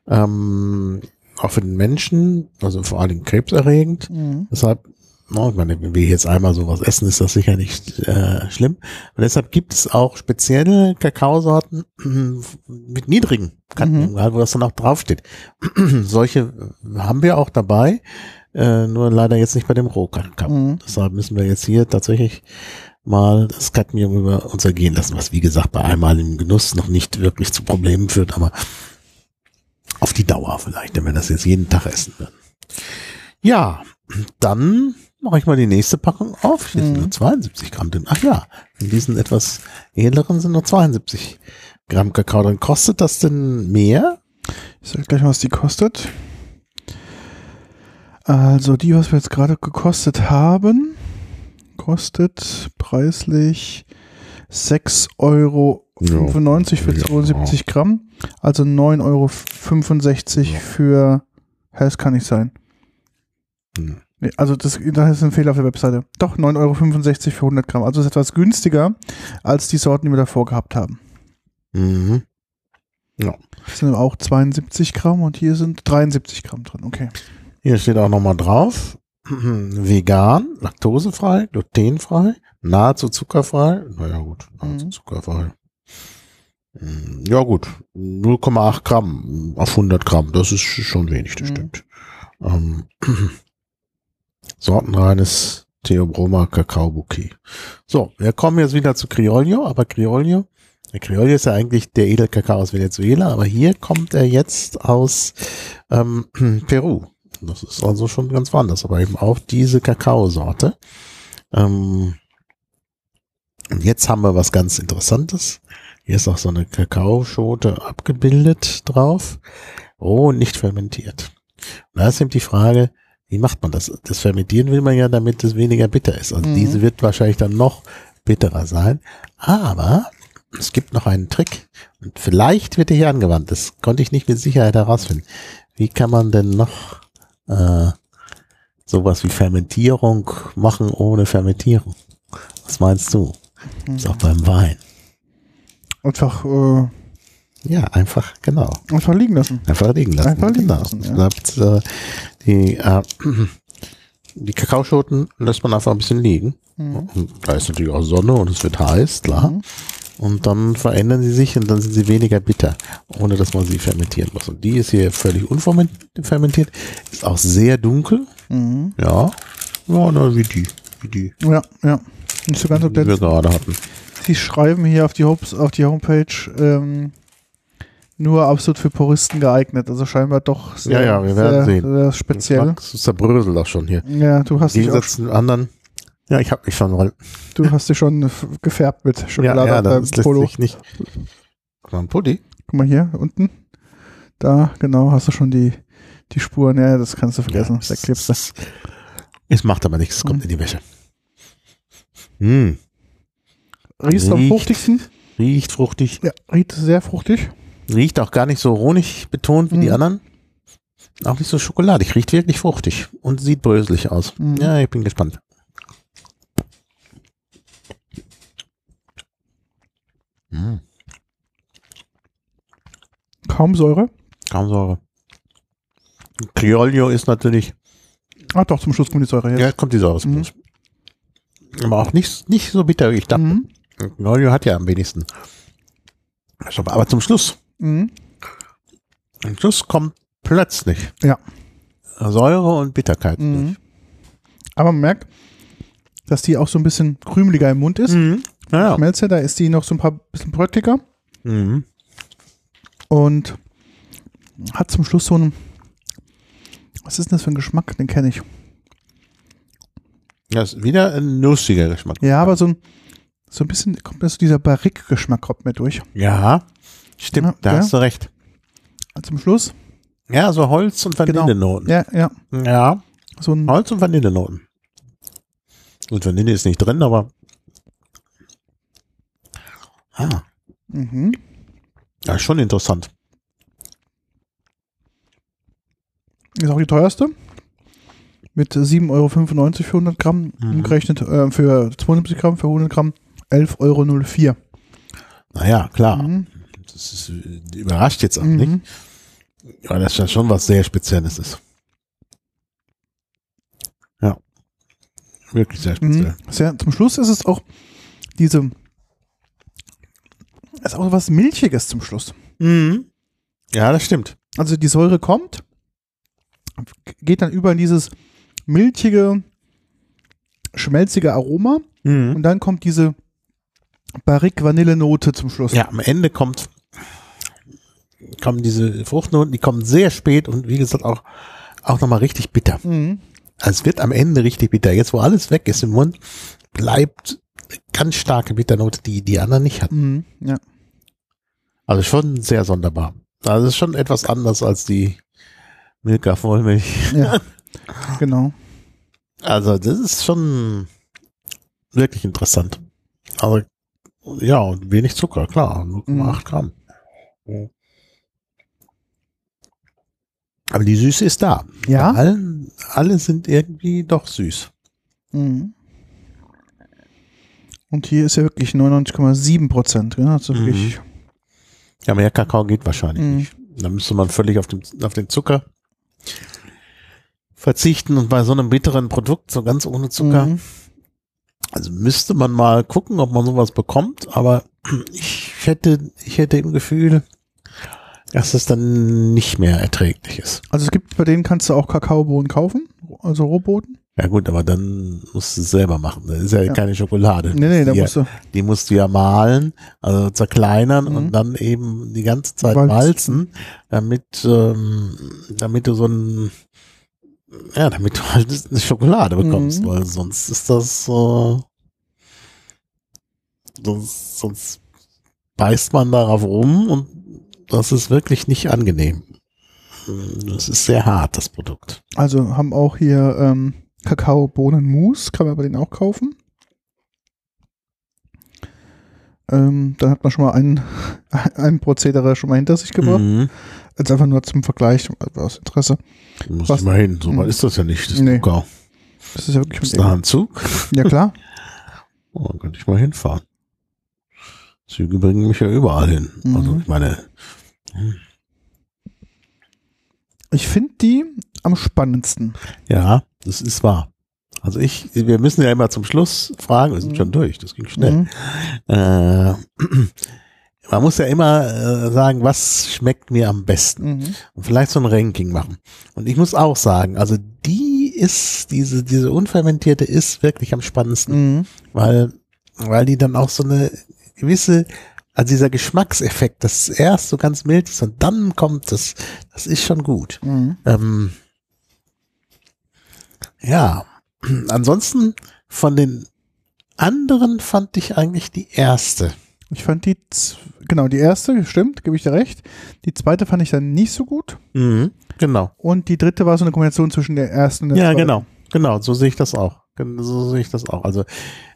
Ähm, auch für den Menschen, also vor Dingen krebserregend. Mhm. Deshalb, no, ich meine, wenn wir jetzt einmal sowas essen, ist das sicher nicht äh, schlimm. Und deshalb gibt es auch spezielle Kakaosorten mit niedrigen Cadmium, wo das dann auch draufsteht. (clears throat) Solche haben wir auch dabei, äh, nur leider jetzt nicht bei dem Rohkakao. Mhm. Deshalb müssen wir jetzt hier tatsächlich mal das Cadmium über uns ergehen lassen, was wie gesagt bei einmaligem Genuss noch nicht wirklich zu Problemen führt, aber auf die Dauer vielleicht, wenn wir das jetzt jeden Tag essen würden. Ja, dann mache ich mal die nächste Packung auf. Hier sind Mhm. nur 72 Gramm drin. Ach ja, in diesen etwas edleren sind nur 72 Gramm Kakao drin. Kostet das denn mehr? Ich sag gleich mal, was die kostet. Also die, was wir jetzt gerade gekostet haben, kostet preislich 6,95 Euro Ja. für Ja. 72 Gramm. Also 9,65 Euro Ja. für, hä, das kann nicht sein. Hm. Also das, das ist ein Fehler auf der Webseite. Doch, 9,65 Euro für 100 Gramm. Also ist etwas günstiger als die Sorten, die wir davor gehabt haben. Mhm. Das sind auch 72 Gramm und hier sind 73 Gramm drin. Okay. Hier steht auch nochmal drauf. (clears throat) Vegan, laktosefrei, glutenfrei, nahezu zuckerfrei. Naja gut, nahezu Mhm. zuckerfrei. Mm, Ja gut, 0,8 Gramm auf 100 Gramm, das ist schon wenig, das Mhm. stimmt. Ähm, (clears throat) sortenreines Theobroma Kakao Bouquet. So, wir kommen jetzt wieder zu Criollo, aber Criollo, der Criollo ist ja eigentlich der Edelkakao aus Venezuela, aber hier kommt er jetzt aus ähm, (clears throat) Peru. Das ist also schon ganz woanders, aber eben auch diese Kakaosorte. Ähm, und jetzt haben wir was ganz Interessantes. Hier ist auch so eine Kakaoschote abgebildet drauf. Oh, nicht fermentiert. Und da ist eben die Frage, wie macht man das? Das Fermentieren will man ja, damit es weniger bitter ist. Also Mhm. diese wird wahrscheinlich dann noch bitterer sein. Aber es gibt noch einen Trick und vielleicht wird er hier angewandt. Das konnte ich nicht mit Sicherheit herausfinden. Wie kann man denn noch äh, sowas wie Fermentierung machen ohne Fermentierung? Was meinst du? Ist auch beim Wein. Einfach, äh, Ja, einfach, genau. einfach liegen lassen. Einfach liegen lassen. Einfach liegen genau. lassen, ja. Bleibt, äh, die, äh, die Kakaoschoten lässt man einfach ein bisschen liegen. Mhm. Da ist natürlich auch Sonne und es wird heiß, klar. Mhm. Und dann verändern sie sich und dann sind sie weniger bitter, ohne dass man sie fermentieren muss. Und die ist hier völlig unfermentiert, ist auch sehr dunkel. Mhm. Ja, ja na, wie die, wie die, Ja, ja. Nicht so ganz die wir gerade hatten. Sie schreiben hier auf die, Hop auf die Homepage ähm, nur absolut für Puristen geeignet. Also scheinbar doch sehr, Ja, ja, wir werden sehr, sehen. sehr speziell. Das zerbröselt auch schon hier. Ja, du hast, Im Gegensatz zu den anderen. Ja, ich habe mich schon, weil du hast dich schon gefärbt mit ja, Schokolade ja, deinem das lässt Polo. sich nicht. Ein Pulli? Guck mal hier unten. Da, genau, hast du schon die, die Spuren. Ja, das kannst du vergessen. Ja, da klebst du. es, macht aber nichts, es kommt Mhm. in die Wäsche. Hm, Riecht am fruchtigsten. riecht fruchtig. Ja, riecht sehr fruchtig. Riecht auch gar nicht so Honig betont wie die Mhm. anderen. Auch nicht so schokoladig. Riecht wirklich fruchtig und sieht bröselig aus. Mhm. Ja, ich bin gespannt. Mhm. Kaum Säure. Kaum Säure. Criollo ist natürlich, Ah, doch, zum Schluss kommt die Säure ja, jetzt. jetzt kommt die Säure. Mhm. Aber auch nicht, nicht so bitter, wie ich dachte. Mhm. Criollo hat ja am wenigsten. Aber zum Schluss, Mhm. zum Schluss kommt plötzlich Ja. Säure und Bitterkeit. Mhm. Aber man merkt, dass die auch so ein bisschen krümeliger im Mund ist. Mhm. Ja. Schmelze, da ist die noch so ein paar bisschen bröckliger Mhm. und hat zum Schluss so einen, was ist denn das für ein Geschmack? Den kenne ich. Das ist wieder ein nussiger Geschmack. Ja, aber so ein, so ein bisschen kommt mir so dieser Barrique-Geschmack kommt mir durch. Ja, stimmt, Ja, da ja. hast du recht. Zum Schluss, Ja, so Holz- und Genau. Vanillenoten. ja, ja, Ja, so ein, Holz- und Vanillenoten. Und Vanille ist nicht drin, aber. Ah, mhm. ja, schon interessant. ist auch die teuerste. Mit 7,95 Euro für 100 Gramm, Mhm. umgerechnet äh, für 72 Gramm, für 100 Gramm 11,04 Euro. Naja, klar. Mhm. Das ist, äh, überrascht jetzt auch Mhm. nicht. Ja, das ist ja schon was sehr Spezielles ist. Ja. Wirklich sehr speziell. Mhm. Sehr, zum Schluss ist es auch diese, es ist auch was Milchiges zum Schluss. Mhm. Ja, das stimmt. Also die Säure kommt, geht dann über in dieses milchige, schmelzige Aroma Mhm. und dann kommt diese Barrique-Vanille-Note zum Schluss. Ja, am Ende kommt, kommen diese Fruchtnoten, die kommen sehr spät und wie gesagt auch, auch nochmal richtig bitter. Mhm. Also es wird am Ende richtig bitter. Jetzt, wo alles weg ist im Mund, bleibt eine ganz starke Bitternote, die die anderen nicht hatten. Mhm. Ja. Also schon sehr sonderbar. Also es ist schon etwas anders als die Milka Vollmilch. ja. (laughs) genau. Also das ist schon wirklich interessant. Aber ja, und wenig Zucker, klar, 0,8 Gramm. Aber die Süße ist da. Ja. Bei Allen, alle sind irgendwie doch süß. Mhm. Und hier ist ja wirklich 99,7 Prozent. Ja, also Mhm. wirklich, Ja, mehr Kakao geht wahrscheinlich Mhm. nicht. Da müsste man völlig auf den, auf den Zucker verzichten und bei so einem bitteren Produkt, so ganz ohne Zucker, Mhm. also müsste man mal gucken, ob man sowas bekommt, aber (clears throat) ich hätte, ich hätte im Gefühl, dass es dann nicht mehr erträglich ist. Also es gibt, bei denen kannst du auch Kakaobohnen kaufen, also Rohboden. Ja gut, aber dann musst du es selber machen. Das ist ja, Ja. keine Schokolade. Nee, nee, da die, musst du, die musst du ja mahlen, also zerkleinern Mhm. und dann eben die ganze Zeit Walzen. walzen, damit, ähm, damit du so ein, ja, damit du halt eine Schokolade bekommst, Mhm. weil sonst ist das, äh, sonst, sonst beißt man darauf rum und das ist wirklich nicht angenehm. Das ist sehr hart, das Produkt. also haben auch hier ähm, Kakaobohnen-Mousse, kann man bei denen auch kaufen. Ähm, dann hat man schon mal ein, (laughs) ein Prozedere schon mal hinter sich gebracht. Mhm. Jetzt einfach nur zum Vergleich, also aus Interesse. Muss Was- ich mal hin. So Mhm. weit ist das ja nicht. Das Nee. Thurgau. Das ist ja wirklich Ist da ein Zug? Ja klar. (laughs) Oh, dann könnte ich mal hinfahren. Züge bringen mich ja überall hin. Mhm. Also ich meine, Ich finde die am spannendsten. ja, das ist wahr. Also ich, wir müssen ja immer zum Schluss fragen, wir sind Mhm. schon durch, das ging schnell. Mhm. Äh, (clears throat) man muss ja immer äh, sagen, was schmeckt mir am besten Mhm. und vielleicht so ein Ranking machen. Und ich muss auch sagen, also die ist, diese, diese unfermentierte ist wirklich am spannendsten, Mhm. weil, weil die dann auch so eine gewisse, also dieser Geschmackseffekt, das erst so ganz mild ist und dann kommt das, das ist schon gut. Mhm. Ähm, ja, (clears throat) ansonsten von den anderen fand ich eigentlich die erste. Ich fand die, genau, die erste, stimmt, gebe ich dir recht. Die zweite fand ich dann nicht so gut. Mhm, genau. Und die dritte war so eine Kombination zwischen der ersten und der Ja, zweiten. genau. Genau, so sehe ich das auch. So sehe ich das auch. Also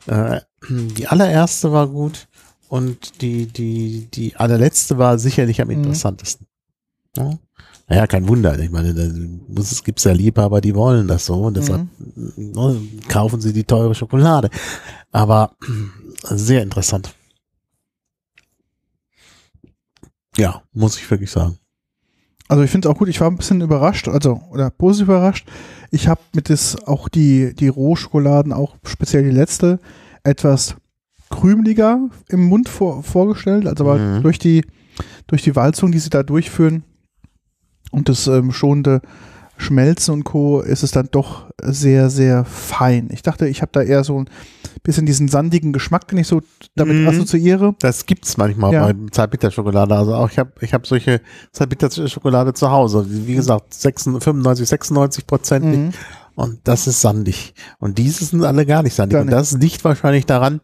äh, (clears throat) die allererste war gut und die, die, die allerletzte war sicherlich am Mhm. interessantesten. Ja? Naja, kein Wunder. Ich meine, da muss, es gibt ja Liebhaber, die wollen das so und deshalb Mhm. ne, kaufen sie die teure Schokolade. Aber sehr interessant. Ja, muss ich wirklich sagen. Also ich finde es auch gut, ich war ein bisschen überrascht, also oder positiv überrascht. Ich habe mit das auch die, die Rohschokoladen, auch speziell die letzte, etwas krümeliger im Mund vor, vorgestellt. Also aber Mhm. durch die durch die Walzung, die sie da durchführen und das ähm, schonende Schmelzen und Co. ist es dann doch sehr, sehr fein. Ich dachte, ich habe da eher so ein bisschen diesen sandigen Geschmack, den ich so damit Mhm. assoziiere. Das gibt's manchmal Ja. bei Zartbitterschokolade. Also auch ich habe ich hab solche Zartbitterschokolade zu Hause. Wie gesagt, 96, 95, 96 Prozent. Mhm. Und das ist sandig. Und diese sind alle gar nicht sandig. Gar Und nicht. das liegt wahrscheinlich daran,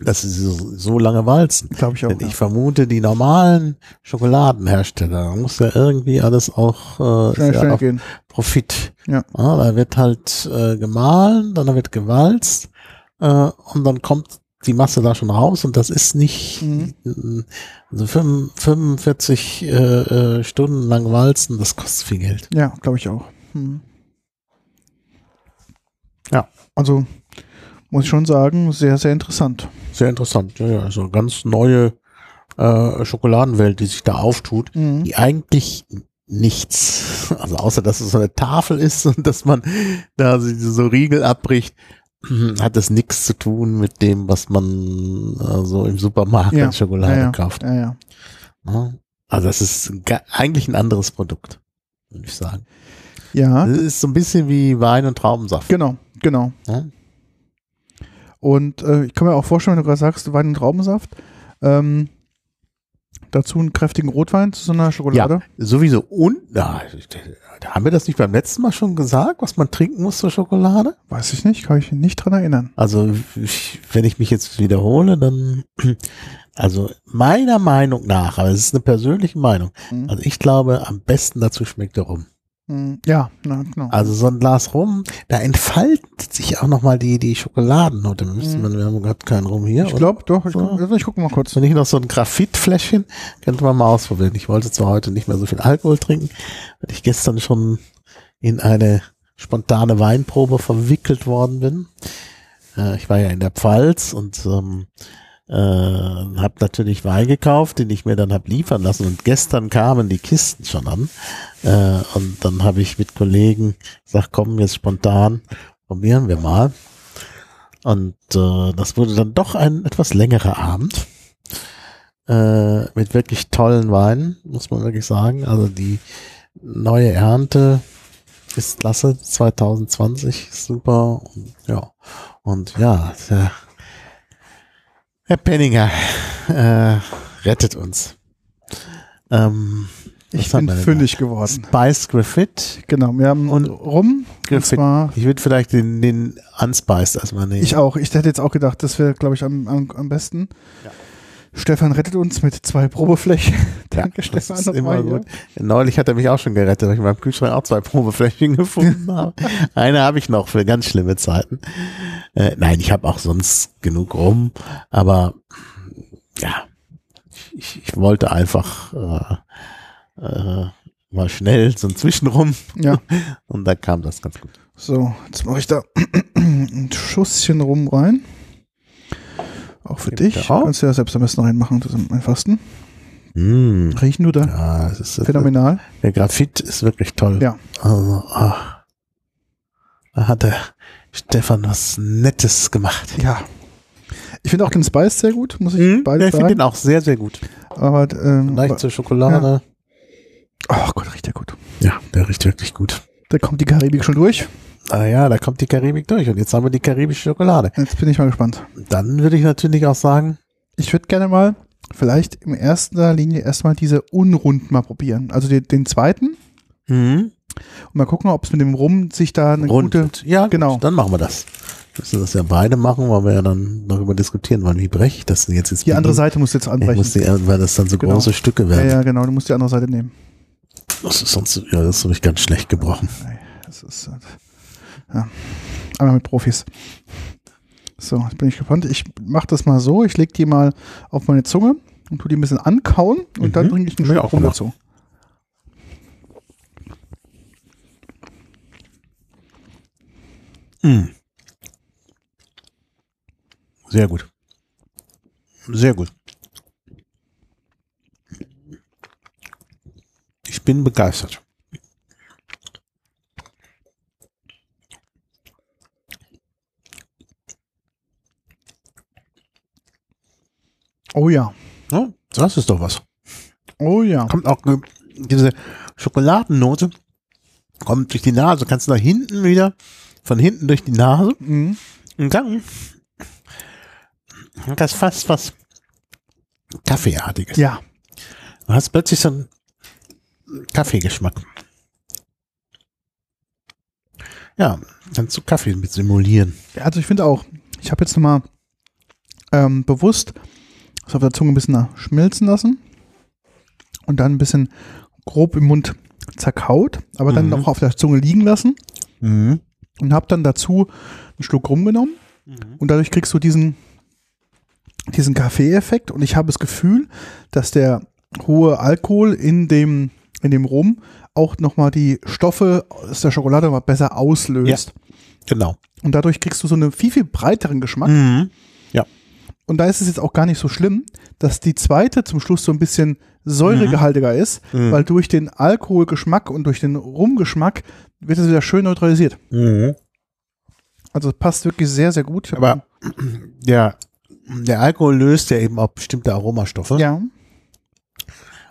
dass sie so, so lange walzen. Glaube ich auch. Denn ja. ich vermute, die normalen Schokoladenhersteller, da muss ja irgendwie alles auch äh, Schnell, sehr schnell auf gehen. Profit. Ja. da wird halt äh, gemahlen, dann wird gewalzt äh, und dann kommt die Masse da schon raus und das ist nicht Mhm. also 45, 45 äh, äh, Stunden lang walzen, das kostet viel Geld. Ja, glaube ich auch. Hm. Ja. Also muss ich schon sagen, sehr, sehr interessant. Sehr interessant. Ja, ja, also ganz neue äh, Schokoladenwelt, die sich da auftut. Mhm. die eigentlich nichts, (laughs) also außer dass es so eine Tafel ist und dass man da so- Riegel abbricht, (clears throat) hat es nichts zu tun mit dem, was man äh, so im Supermarkt Ja, an Schokolade ja, kauft. Ja. Also das ist eigentlich ein anderes Produkt, würde ich sagen. Ja, Das ist so ein bisschen wie Wein und Traubensaft. genau, genau. Ja? Und äh, ich kann mir auch vorstellen, wenn du gerade sagst, Wein und Traubensaft, ähm, dazu einen kräftigen Rotwein zu so einer Schokolade. Sowieso. Und, na, haben wir das nicht beim letzten Mal schon gesagt, was man trinken muss zur Schokolade? Weiß ich nicht, kann ich mich nicht dran erinnern. Also, ich, wenn ich mich jetzt wiederhole, dann, also meiner Meinung nach, aber es ist eine persönliche Meinung, Mhm. also ich glaube, am besten dazu schmeckt der Rum. Mhm. Ja, na, genau. Also so ein Glas Rum, da entfaltet sich auch nochmal die, die Schokoladennote. Müssen, wir haben gerade keinen Rum hier. ich glaube doch, ich, So. guck- ich gucke mal kurz. Wenn ich noch so ein Graphitfläschchen, könnte man mal ausprobieren. Ich wollte zwar heute nicht mehr so viel Alkohol trinken, weil ich gestern schon in eine spontane Weinprobe verwickelt worden bin. Äh, ich war ja in der Pfalz und ähm, äh, habe natürlich Wein gekauft, den ich mir dann hab liefern lassen. Und gestern kamen die Kisten schon an. Äh, und dann habe ich mit Kollegen gesagt, komm, jetzt spontan, probieren wir mal. Und äh, das wurde dann doch ein etwas längerer Abend äh, mit wirklich tollen Weinen, muss man wirklich sagen. Also die neue Ernte ist klasse, 2020, super. Und, ja, und ja, der Herr Penninger äh, rettet uns. Ähm, Ich bin fündig geworden. Spice Graffit. Genau, wir haben Und rum. Und Graffit. zwar, Ich würde vielleicht den, den Unspiced erstmal nehmen. ich auch. Ich hätte jetzt auch gedacht, das wäre, glaube ich, am, am, am besten. Ja. Stefan rettet uns mit zwei Probeflächen. (laughs) Danke, das Stefan. ist immer gut. Neulich hat er mich auch schon gerettet, weil ich in meinem Kühlschrank auch zwei Probeflächen (laughs) gefunden habe. Eine habe ich noch für ganz schlimme Zeiten. Äh, nein, ich habe auch sonst genug rum, aber ja, ich, ich wollte einfach äh, äh, mal schnell so ein Zwischenrum Ja. (laughs) und da kam das ganz gut. So, jetzt mache ich da ein Schusschen rum rein. Auch für dich. auch. Kannst du ja selbst am besten reinmachen, das ist am einfachsten. Mm, Riechen du da ja, es ist, phänomenal. der Graphit ist wirklich toll. Ja. Also, ah, da hat der Stefan was Nettes gemacht. Ja. Ich finde auch den Spice sehr gut, muss ich Mhm, beides ich finde sagen. den auch sehr, sehr gut. Aber, ähm, Leicht zur Schokolade. oh Gott, riecht der gut. Ja. der riecht wirklich gut. Da kommt die Karibik schon durch. Ah ja, da kommt die Karibik durch und jetzt haben wir die karibische Schokolade. Jetzt bin ich mal gespannt. Dann würde ich natürlich auch sagen, Ich würde gerne mal vielleicht in erster Linie erstmal diese unrunden mal probieren. Also den, den zweiten hm, und mal gucken, ob es mit dem Rum sich da eine rund. gute. ja, genau. genau. Dann machen wir das. Müssen das ja beide machen, weil wir ja dann darüber diskutieren wollen, wie breche ich das denn jetzt? jetzt Die andere? Seite musst du jetzt anbrechen. muss die, weil das dann so Genau. große Stücke ja, werden. ja, genau. Du musst die andere Seite nehmen. Das ist sonst, ja, das habe ich ganz schlecht gebrochen. Nee, Das ist, äh, ja, einmal mit Profis. So, jetzt bin ich gespannt. Ich mache das mal so. Ich lege die mal auf meine Zunge und tue die ein bisschen ankauen und dann Mhm. bringe ich einen Schluck auch rum dazu. Sehr gut. Sehr gut. Ich bin begeistert. Oh ja. Ja, das ist doch was. Oh ja. Kommt auch diese Schokoladennote kommt durch die Nase. Kannst du nach hinten wieder, von hinten durch die Nase Mhm. und dann das fast was Kaffeeartiges. Ja. Du hast plötzlich so einen Kaffeegeschmack. Ja, kannst du Kaffee mit simulieren. Also ich finde auch, ich habe jetzt nochmal ähm, bewusst das auf der Zunge ein bisschen schmilzen lassen und dann ein bisschen grob im Mund zerkaut, aber dann Mhm. noch auf der Zunge liegen lassen Mhm. und habe dann dazu einen Schluck rumgenommen und dadurch kriegst du diesen, diesen Kaffee-Effekt und ich habe das Gefühl, dass der hohe Alkohol in dem, in dem Rum auch nochmal die Stoffe aus der Schokolade mal besser auslöst. Genau. Und dadurch kriegst du so einen viel, viel breiteren Geschmack. Mhm. Und da ist es jetzt auch gar nicht so schlimm, dass die zweite zum Schluss so ein bisschen säuregehaltiger ist, Mhm. weil durch den Alkoholgeschmack und durch den Rumgeschmack wird es wieder schön neutralisiert. Mhm. Also es passt wirklich sehr, sehr gut. Aber der, der Alkohol löst ja eben auch bestimmte Aromastoffe. ja,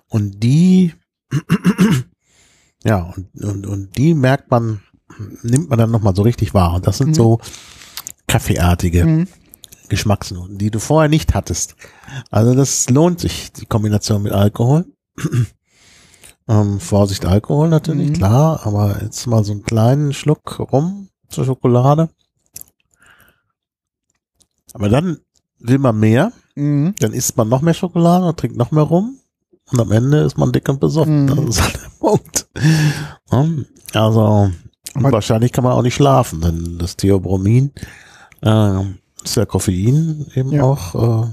Und die, (clears throat) ja, und, und, und die merkt man, nimmt man dann nochmal so richtig wahr. Und das sind Mhm. so kaffeeartige Mhm. Geschmacksnoten, die du vorher nicht hattest. Also das lohnt sich, die Kombination mit Alkohol. (clears throat) ähm, Vorsicht, Alkohol natürlich, Mhm. klar, aber jetzt mal so einen kleinen Schluck rum zur Schokolade. Aber dann will man mehr, Mhm. dann isst man noch mehr Schokolade und trinkt noch mehr rum. Und am Ende ist man dick und besoffen. Mhm. Das ist (laughs) halt der Punkt. Hm, Also, wahrscheinlich kann man auch nicht schlafen, denn das Theobromin äh, ist ja Koffein eben Ja. auch. Äh,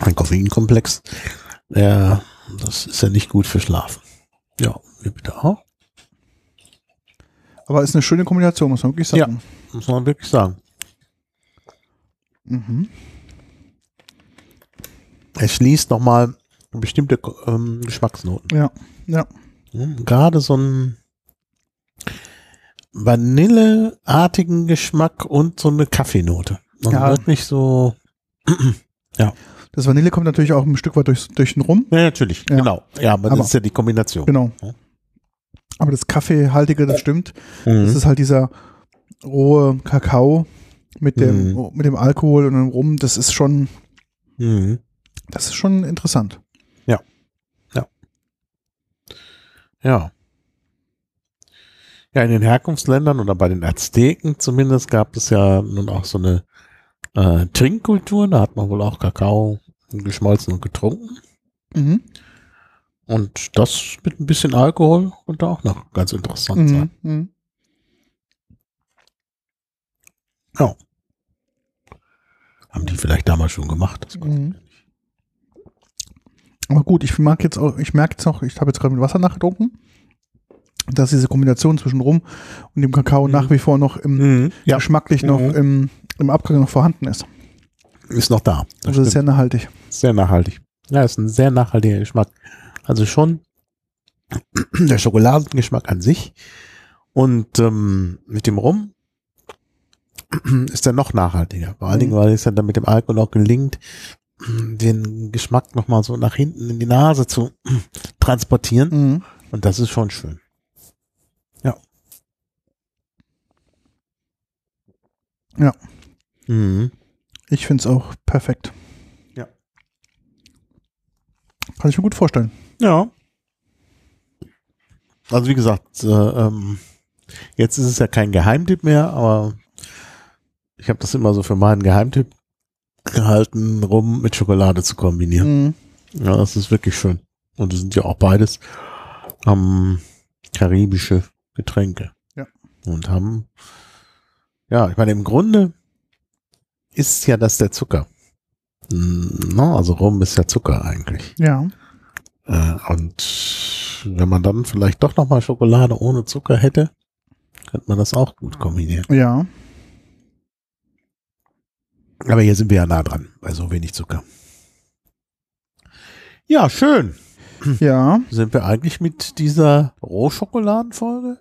ein Koffeinkomplex. Der, das ist ja nicht gut für Schlafen. Ja, wir bitte auch. Aber ist eine schöne Kombination, muss man wirklich sagen. Muss man wirklich sagen. Mhm. Es schließt nochmal bestimmte ähm, Geschmacksnoten. Ja, ja. Hm, Gerade so einen Vanilleartigen Geschmack und so eine Kaffeenote. Und Ja. wirklich so. (clears throat) Das Vanille kommt natürlich auch ein Stück weit durch, durch den Rum. Ja, natürlich, Ja. genau. Ja, aber, Aber- das ist ja die Kombination. Genau. Ja. Aber das Kaffeehaltige, das stimmt. Mhm. Das ist halt dieser rohe Kakao mit dem, Mhm. mit dem Alkohol und dem Rum. Das ist schon, Mhm. das ist schon interessant. Ja. Ja, in den Herkunftsländern oder bei den Azteken zumindest gab es ja nun auch so eine äh, Trinkkultur. Da hat man wohl auch Kakao geschmolzen und getrunken. Mhm. Und das mit ein bisschen Alkohol könnte auch noch ganz interessant sein. Mhm. Mhm. Ja. Haben die vielleicht damals schon gemacht? Das weiß ich Mhm. nicht. Aber gut, ich mag jetzt auch, ich merke jetzt noch, ich habe jetzt gerade mit Wasser nachgetrunken, dass diese Kombination zwischen Rum und dem Kakao Mhm. nach wie vor noch im Ja, geschmacklich noch Mhm. im, im Abgang noch vorhanden ist. ist noch da. Das Also ist sehr nachhaltig. sehr nachhaltig. Ja, ist ein sehr nachhaltiger Geschmack. Also schon (clears throat) der Schokoladengeschmack an sich und ähm, mit dem Rum (clears throat) ist er noch nachhaltiger. Vor allen Mhm. Dingen, weil es ja dann mit dem Alkohol auch gelingt, den Geschmack nochmal so nach hinten in die Nase zu (clears throat) transportieren. Mhm. Und das ist schon schön. Ja. Mhm. Ich finde es auch perfekt. Ja. Kann ich mir gut vorstellen. Ja. Also wie gesagt, äh, ähm, jetzt ist es ja kein Geheimtipp mehr, aber ich habe das immer so für meinen Geheimtipp gehalten, rum mit Schokolade zu kombinieren. Mhm. Ja, das ist wirklich schön. Und es sind ja auch beides ähm, karibische Getränke. Ja. Und haben, ja, ich meine, im Grunde ist ja das der Zucker. Mm, ne? Also Rum ist ja Zucker eigentlich. Ja. Äh, und wenn man dann vielleicht doch nochmal Schokolade ohne Zucker hätte, könnte man das auch gut kombinieren. Ja. Aber hier sind wir ja nah dran, bei so wenig Zucker. Ja, schön. Ja. Sind wir eigentlich mit dieser Rohschokoladenfolge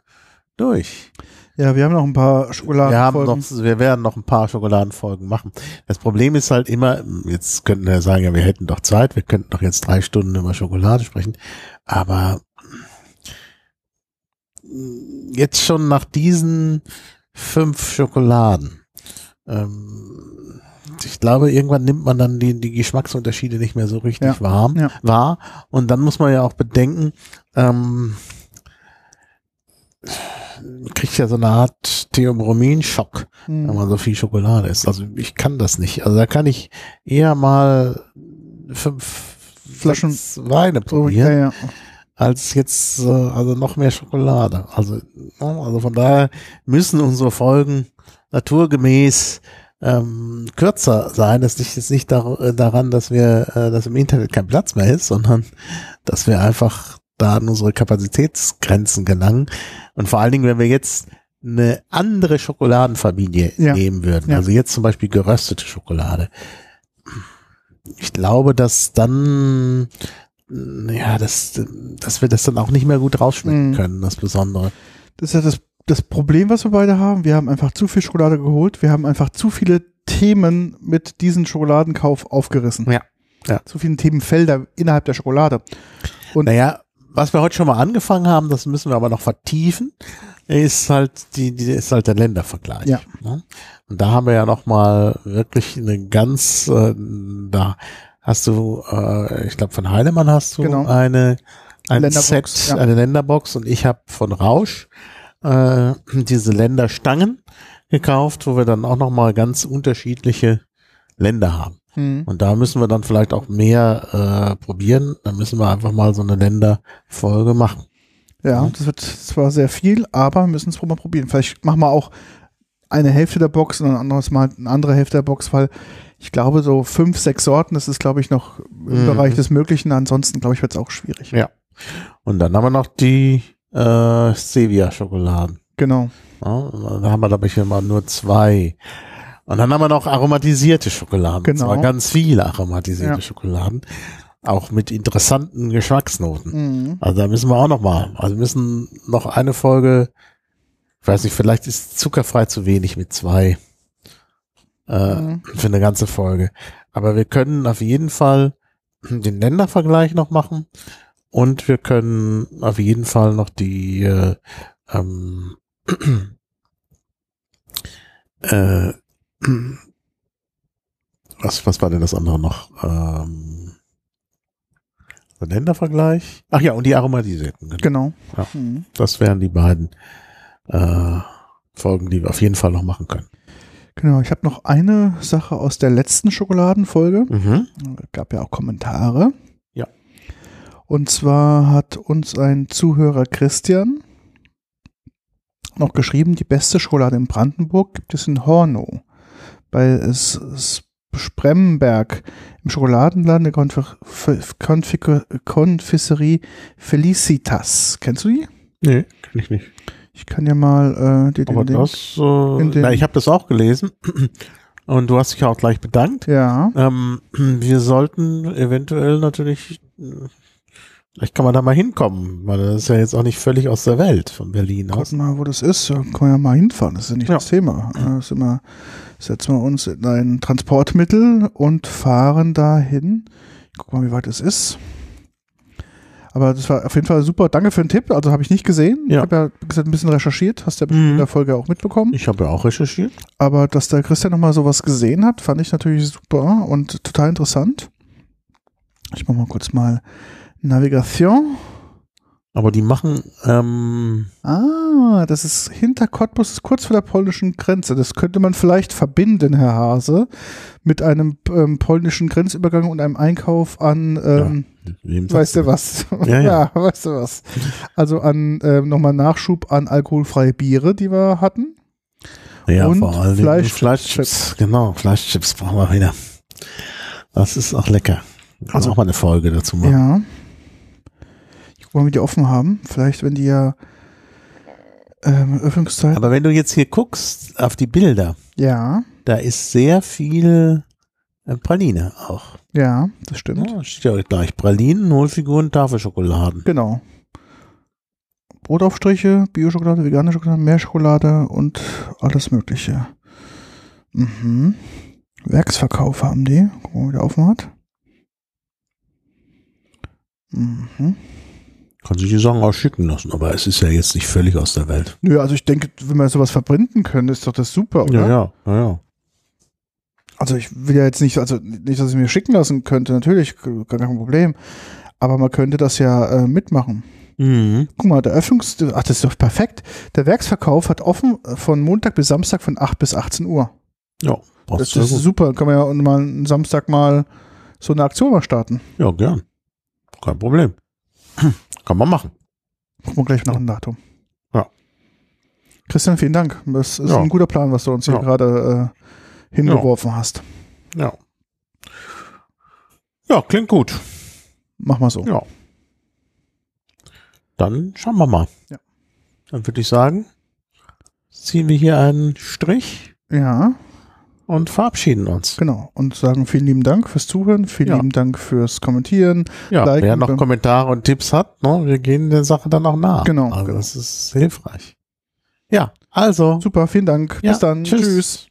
durch? Ja, wir haben noch ein paar Wir, haben Schokoladenfolgen. noch, wir werden noch ein paar Schokoladenfolgen machen. Das Problem ist halt immer, jetzt könnten wir sagen, ja, wir hätten doch Zeit, wir könnten doch jetzt drei Stunden über Schokolade sprechen, aber jetzt schon nach diesen fünf Schokoladen, ähm, ich glaube, irgendwann nimmt man dann die, die Geschmacksunterschiede nicht mehr so richtig Ja, warm, ja. wahr. Und dann muss man ja auch bedenken, ähm, kriegt ja so eine Art Theobromin-Schock, wenn Mhm. man so viel Schokolade isst. Also ich kann das nicht. Also da kann ich eher mal fünf Flaschen- Weine probieren, ja, ja. als jetzt äh, also noch mehr Schokolade. Also, ne, also von daher müssen unsere Folgen naturgemäß ähm, kürzer sein. Das liegt jetzt nicht dar äh, daran, dass wir, äh, dass im Internet kein Platz mehr ist, sondern dass wir einfach da an unsere Kapazitätsgrenzen gelangen. Und vor allen Dingen, wenn wir jetzt eine andere Schokoladenfamilie Ja. nehmen würden, Ja. also jetzt zum Beispiel geröstete Schokolade. Ich glaube, dass dann ja, dass, dass wir das dann auch nicht mehr gut rausschmecken Mhm. können, das Besondere. Das ist ja das, das Problem, was wir beide haben. Wir haben einfach zu viel Schokolade geholt. Wir haben einfach zu viele Themen mit diesem Schokoladenkauf aufgerissen. Ja. Ja. Zu viele Themenfelder innerhalb der Schokolade. Und Naja, was wir heute schon mal angefangen haben, das müssen wir aber noch vertiefen, ist halt die, die ist halt der Ländervergleich. Ja. ne? Und da haben wir ja noch mal wirklich eine ganz, äh, da hast du, äh, ich glaube von Heinemann hast du Genau. eine ein Länderbox, Set, ja. eine Länderbox und ich habe von Rausch äh, diese Länderstangen gekauft, wo wir dann auch noch mal ganz unterschiedliche Länder haben. Hm, Und da müssen wir dann vielleicht auch mehr äh, probieren. Da müssen wir einfach mal so eine Länderfolge machen. ja, Mhm. das wird zwar sehr viel, aber wir müssen es mal probieren. Vielleicht machen wir auch eine Hälfte der Box und ein anderes Mal eine andere Hälfte der Box, weil ich glaube, so fünf, sechs Sorten, das ist, glaube ich, noch im Mhm. Bereich des Möglichen. Ansonsten, glaube ich, wird es auch schwierig. Ja. Und dann haben wir noch die äh, Stevia-Schokoladen. Genau. Ja, da haben wir, glaube ich, immer nur zwei. Und dann haben wir noch aromatisierte Schokoladen. Genau. Zwar ganz viele aromatisierte Ja. Schokoladen. Auch mit interessanten Geschmacksnoten. Mhm. Also da müssen wir auch noch mal. Also wir müssen noch eine Folge, ich weiß nicht, vielleicht ist zuckerfrei zu wenig mit zwei äh, Mhm. für eine ganze Folge. Aber wir können auf jeden Fall den Ländervergleich noch machen und wir können auf jeden Fall noch die äh, ähm, (clears throat) äh, was, was war denn das andere noch? Ähm, der Ländervergleich. Ach ja, und die aromatisierten. Genau. Genau. Ja. Mhm. Das wären die beiden äh, Folgen, die wir auf jeden Fall noch machen können. Genau, ich habe noch eine Sache aus der letzten Schokoladenfolge. Mhm. Es gab ja auch Kommentare. Ja. Und zwar hat uns ein Zuhörer Christian noch geschrieben, die beste Schokolade in Brandenburg gibt es in Hornow. Bei Spremberg im Schokoladenladen der Konf Konfik Konfiserie Felicitas. Kennst du die? Nee, kenn ich nicht. Ich kann ja mal äh, dir den Aber Link. das, äh, na, ich habe das auch gelesen. (clears throat) Und du hast dich auch gleich bedankt. Ja, Ähm, (clears throat) wir sollten eventuell natürlich, äh, vielleicht kann man da mal hinkommen, weil das ist ja jetzt auch nicht völlig aus der Welt von Berlin aus. gucken mal, wo das ist. Da kann man ja mal hinfahren. Das ist ja nicht Ja. das Thema. Äh, Das ist immer, setzen wir uns in ein Transportmittel und fahren dahin. Guck mal, wie weit es ist. Aber das war auf jeden Fall super. Danke für den Tipp. Also habe ich nicht gesehen. Ich Ja. habe ja gesagt, ein bisschen recherchiert. Hast du ja Mhm. in der Folge auch mitbekommen. Ich habe ja auch recherchiert. Aber dass der Christian nochmal sowas gesehen hat, fand ich natürlich super und total interessant. Ich mache mal kurz mal Navigation. Aber die machen, ähm, Ah, das ist hinter Cottbus, ist kurz vor der polnischen Grenze. Das könnte man vielleicht verbinden, Herr Hase, mit einem ähm, polnischen Grenzübergang und einem Einkauf an, ähm, wem weißt du was? (laughs) Ja, (laughs) ja. weißt du was? Also an ähm, nochmal Nachschub an alkoholfreie Biere, die wir hatten. Ja, Und vor allem Fleischchips. Fleischchips. Genau, Fleischchips brauchen wir wieder. Das ist auch lecker. Also Also- auch mal eine Folge dazu machen. Ja. Mal, wie die offen haben. Vielleicht, wenn die ja ähm, Öffnungszeit. Aber wenn du jetzt hier guckst auf die Bilder, ja, da ist sehr viel äh, Praline auch. ja, das stimmt. Ja, steht ja gleich. Pralinen, Hohlfiguren, Tafelschokoladen. Genau. Brotaufstriche, Bio-Schokolade, vegane Schokolade, Meerschokolade und alles Mögliche. Mhm. Werksverkauf haben die. Gucken wir wie der offen hat. Mhm. Kann sich die Sachen auch schicken lassen, aber es ist ja jetzt nicht völlig aus der Welt. Nö, also ich denke, wenn wir sowas verbinden können, ist doch das super, oder? Ja, ja, ja, ja. Also ich will ja jetzt nicht, also nicht, dass ich mir schicken lassen könnte, natürlich, gar kein Problem. Aber man könnte das ja äh, mitmachen. Mhm. Guck mal, der Öffnungs... Ach, das ist doch perfekt. Der Werksverkauf hat offen äh, von Montag bis Samstag von 8 bis 18 Uhr. Ja, passt Das, das ist gut. super. Kann man ja mal einen Samstag mal so eine Aktion mal starten. Ja, gern. Kein Problem. (clears throat) Kann man machen. Gucken wir gleich nach dem Datum. Ja. Christian, vielen Dank. Das ist Ja. ein guter Plan, was du uns hier Ja. gerade äh, hingeworfen hast. Ja. Ja, klingt gut. Mach mal so. Ja. Dann schauen wir mal. Ja. Dann würde ich sagen, ziehen wir hier einen Strich Ja, und verabschieden uns. genau. Und sagen vielen lieben Dank fürs Zuhören. Vielen Ja. lieben Dank fürs Kommentieren. Ja, Liken, wer noch bem- Kommentare und Tipps hat, ne, wir gehen der Sache dann auch nach. Genau, Also genau. das ist hilfreich. Ja, also. Super, vielen Dank. Ja, Bis dann. tschüss. tschüss.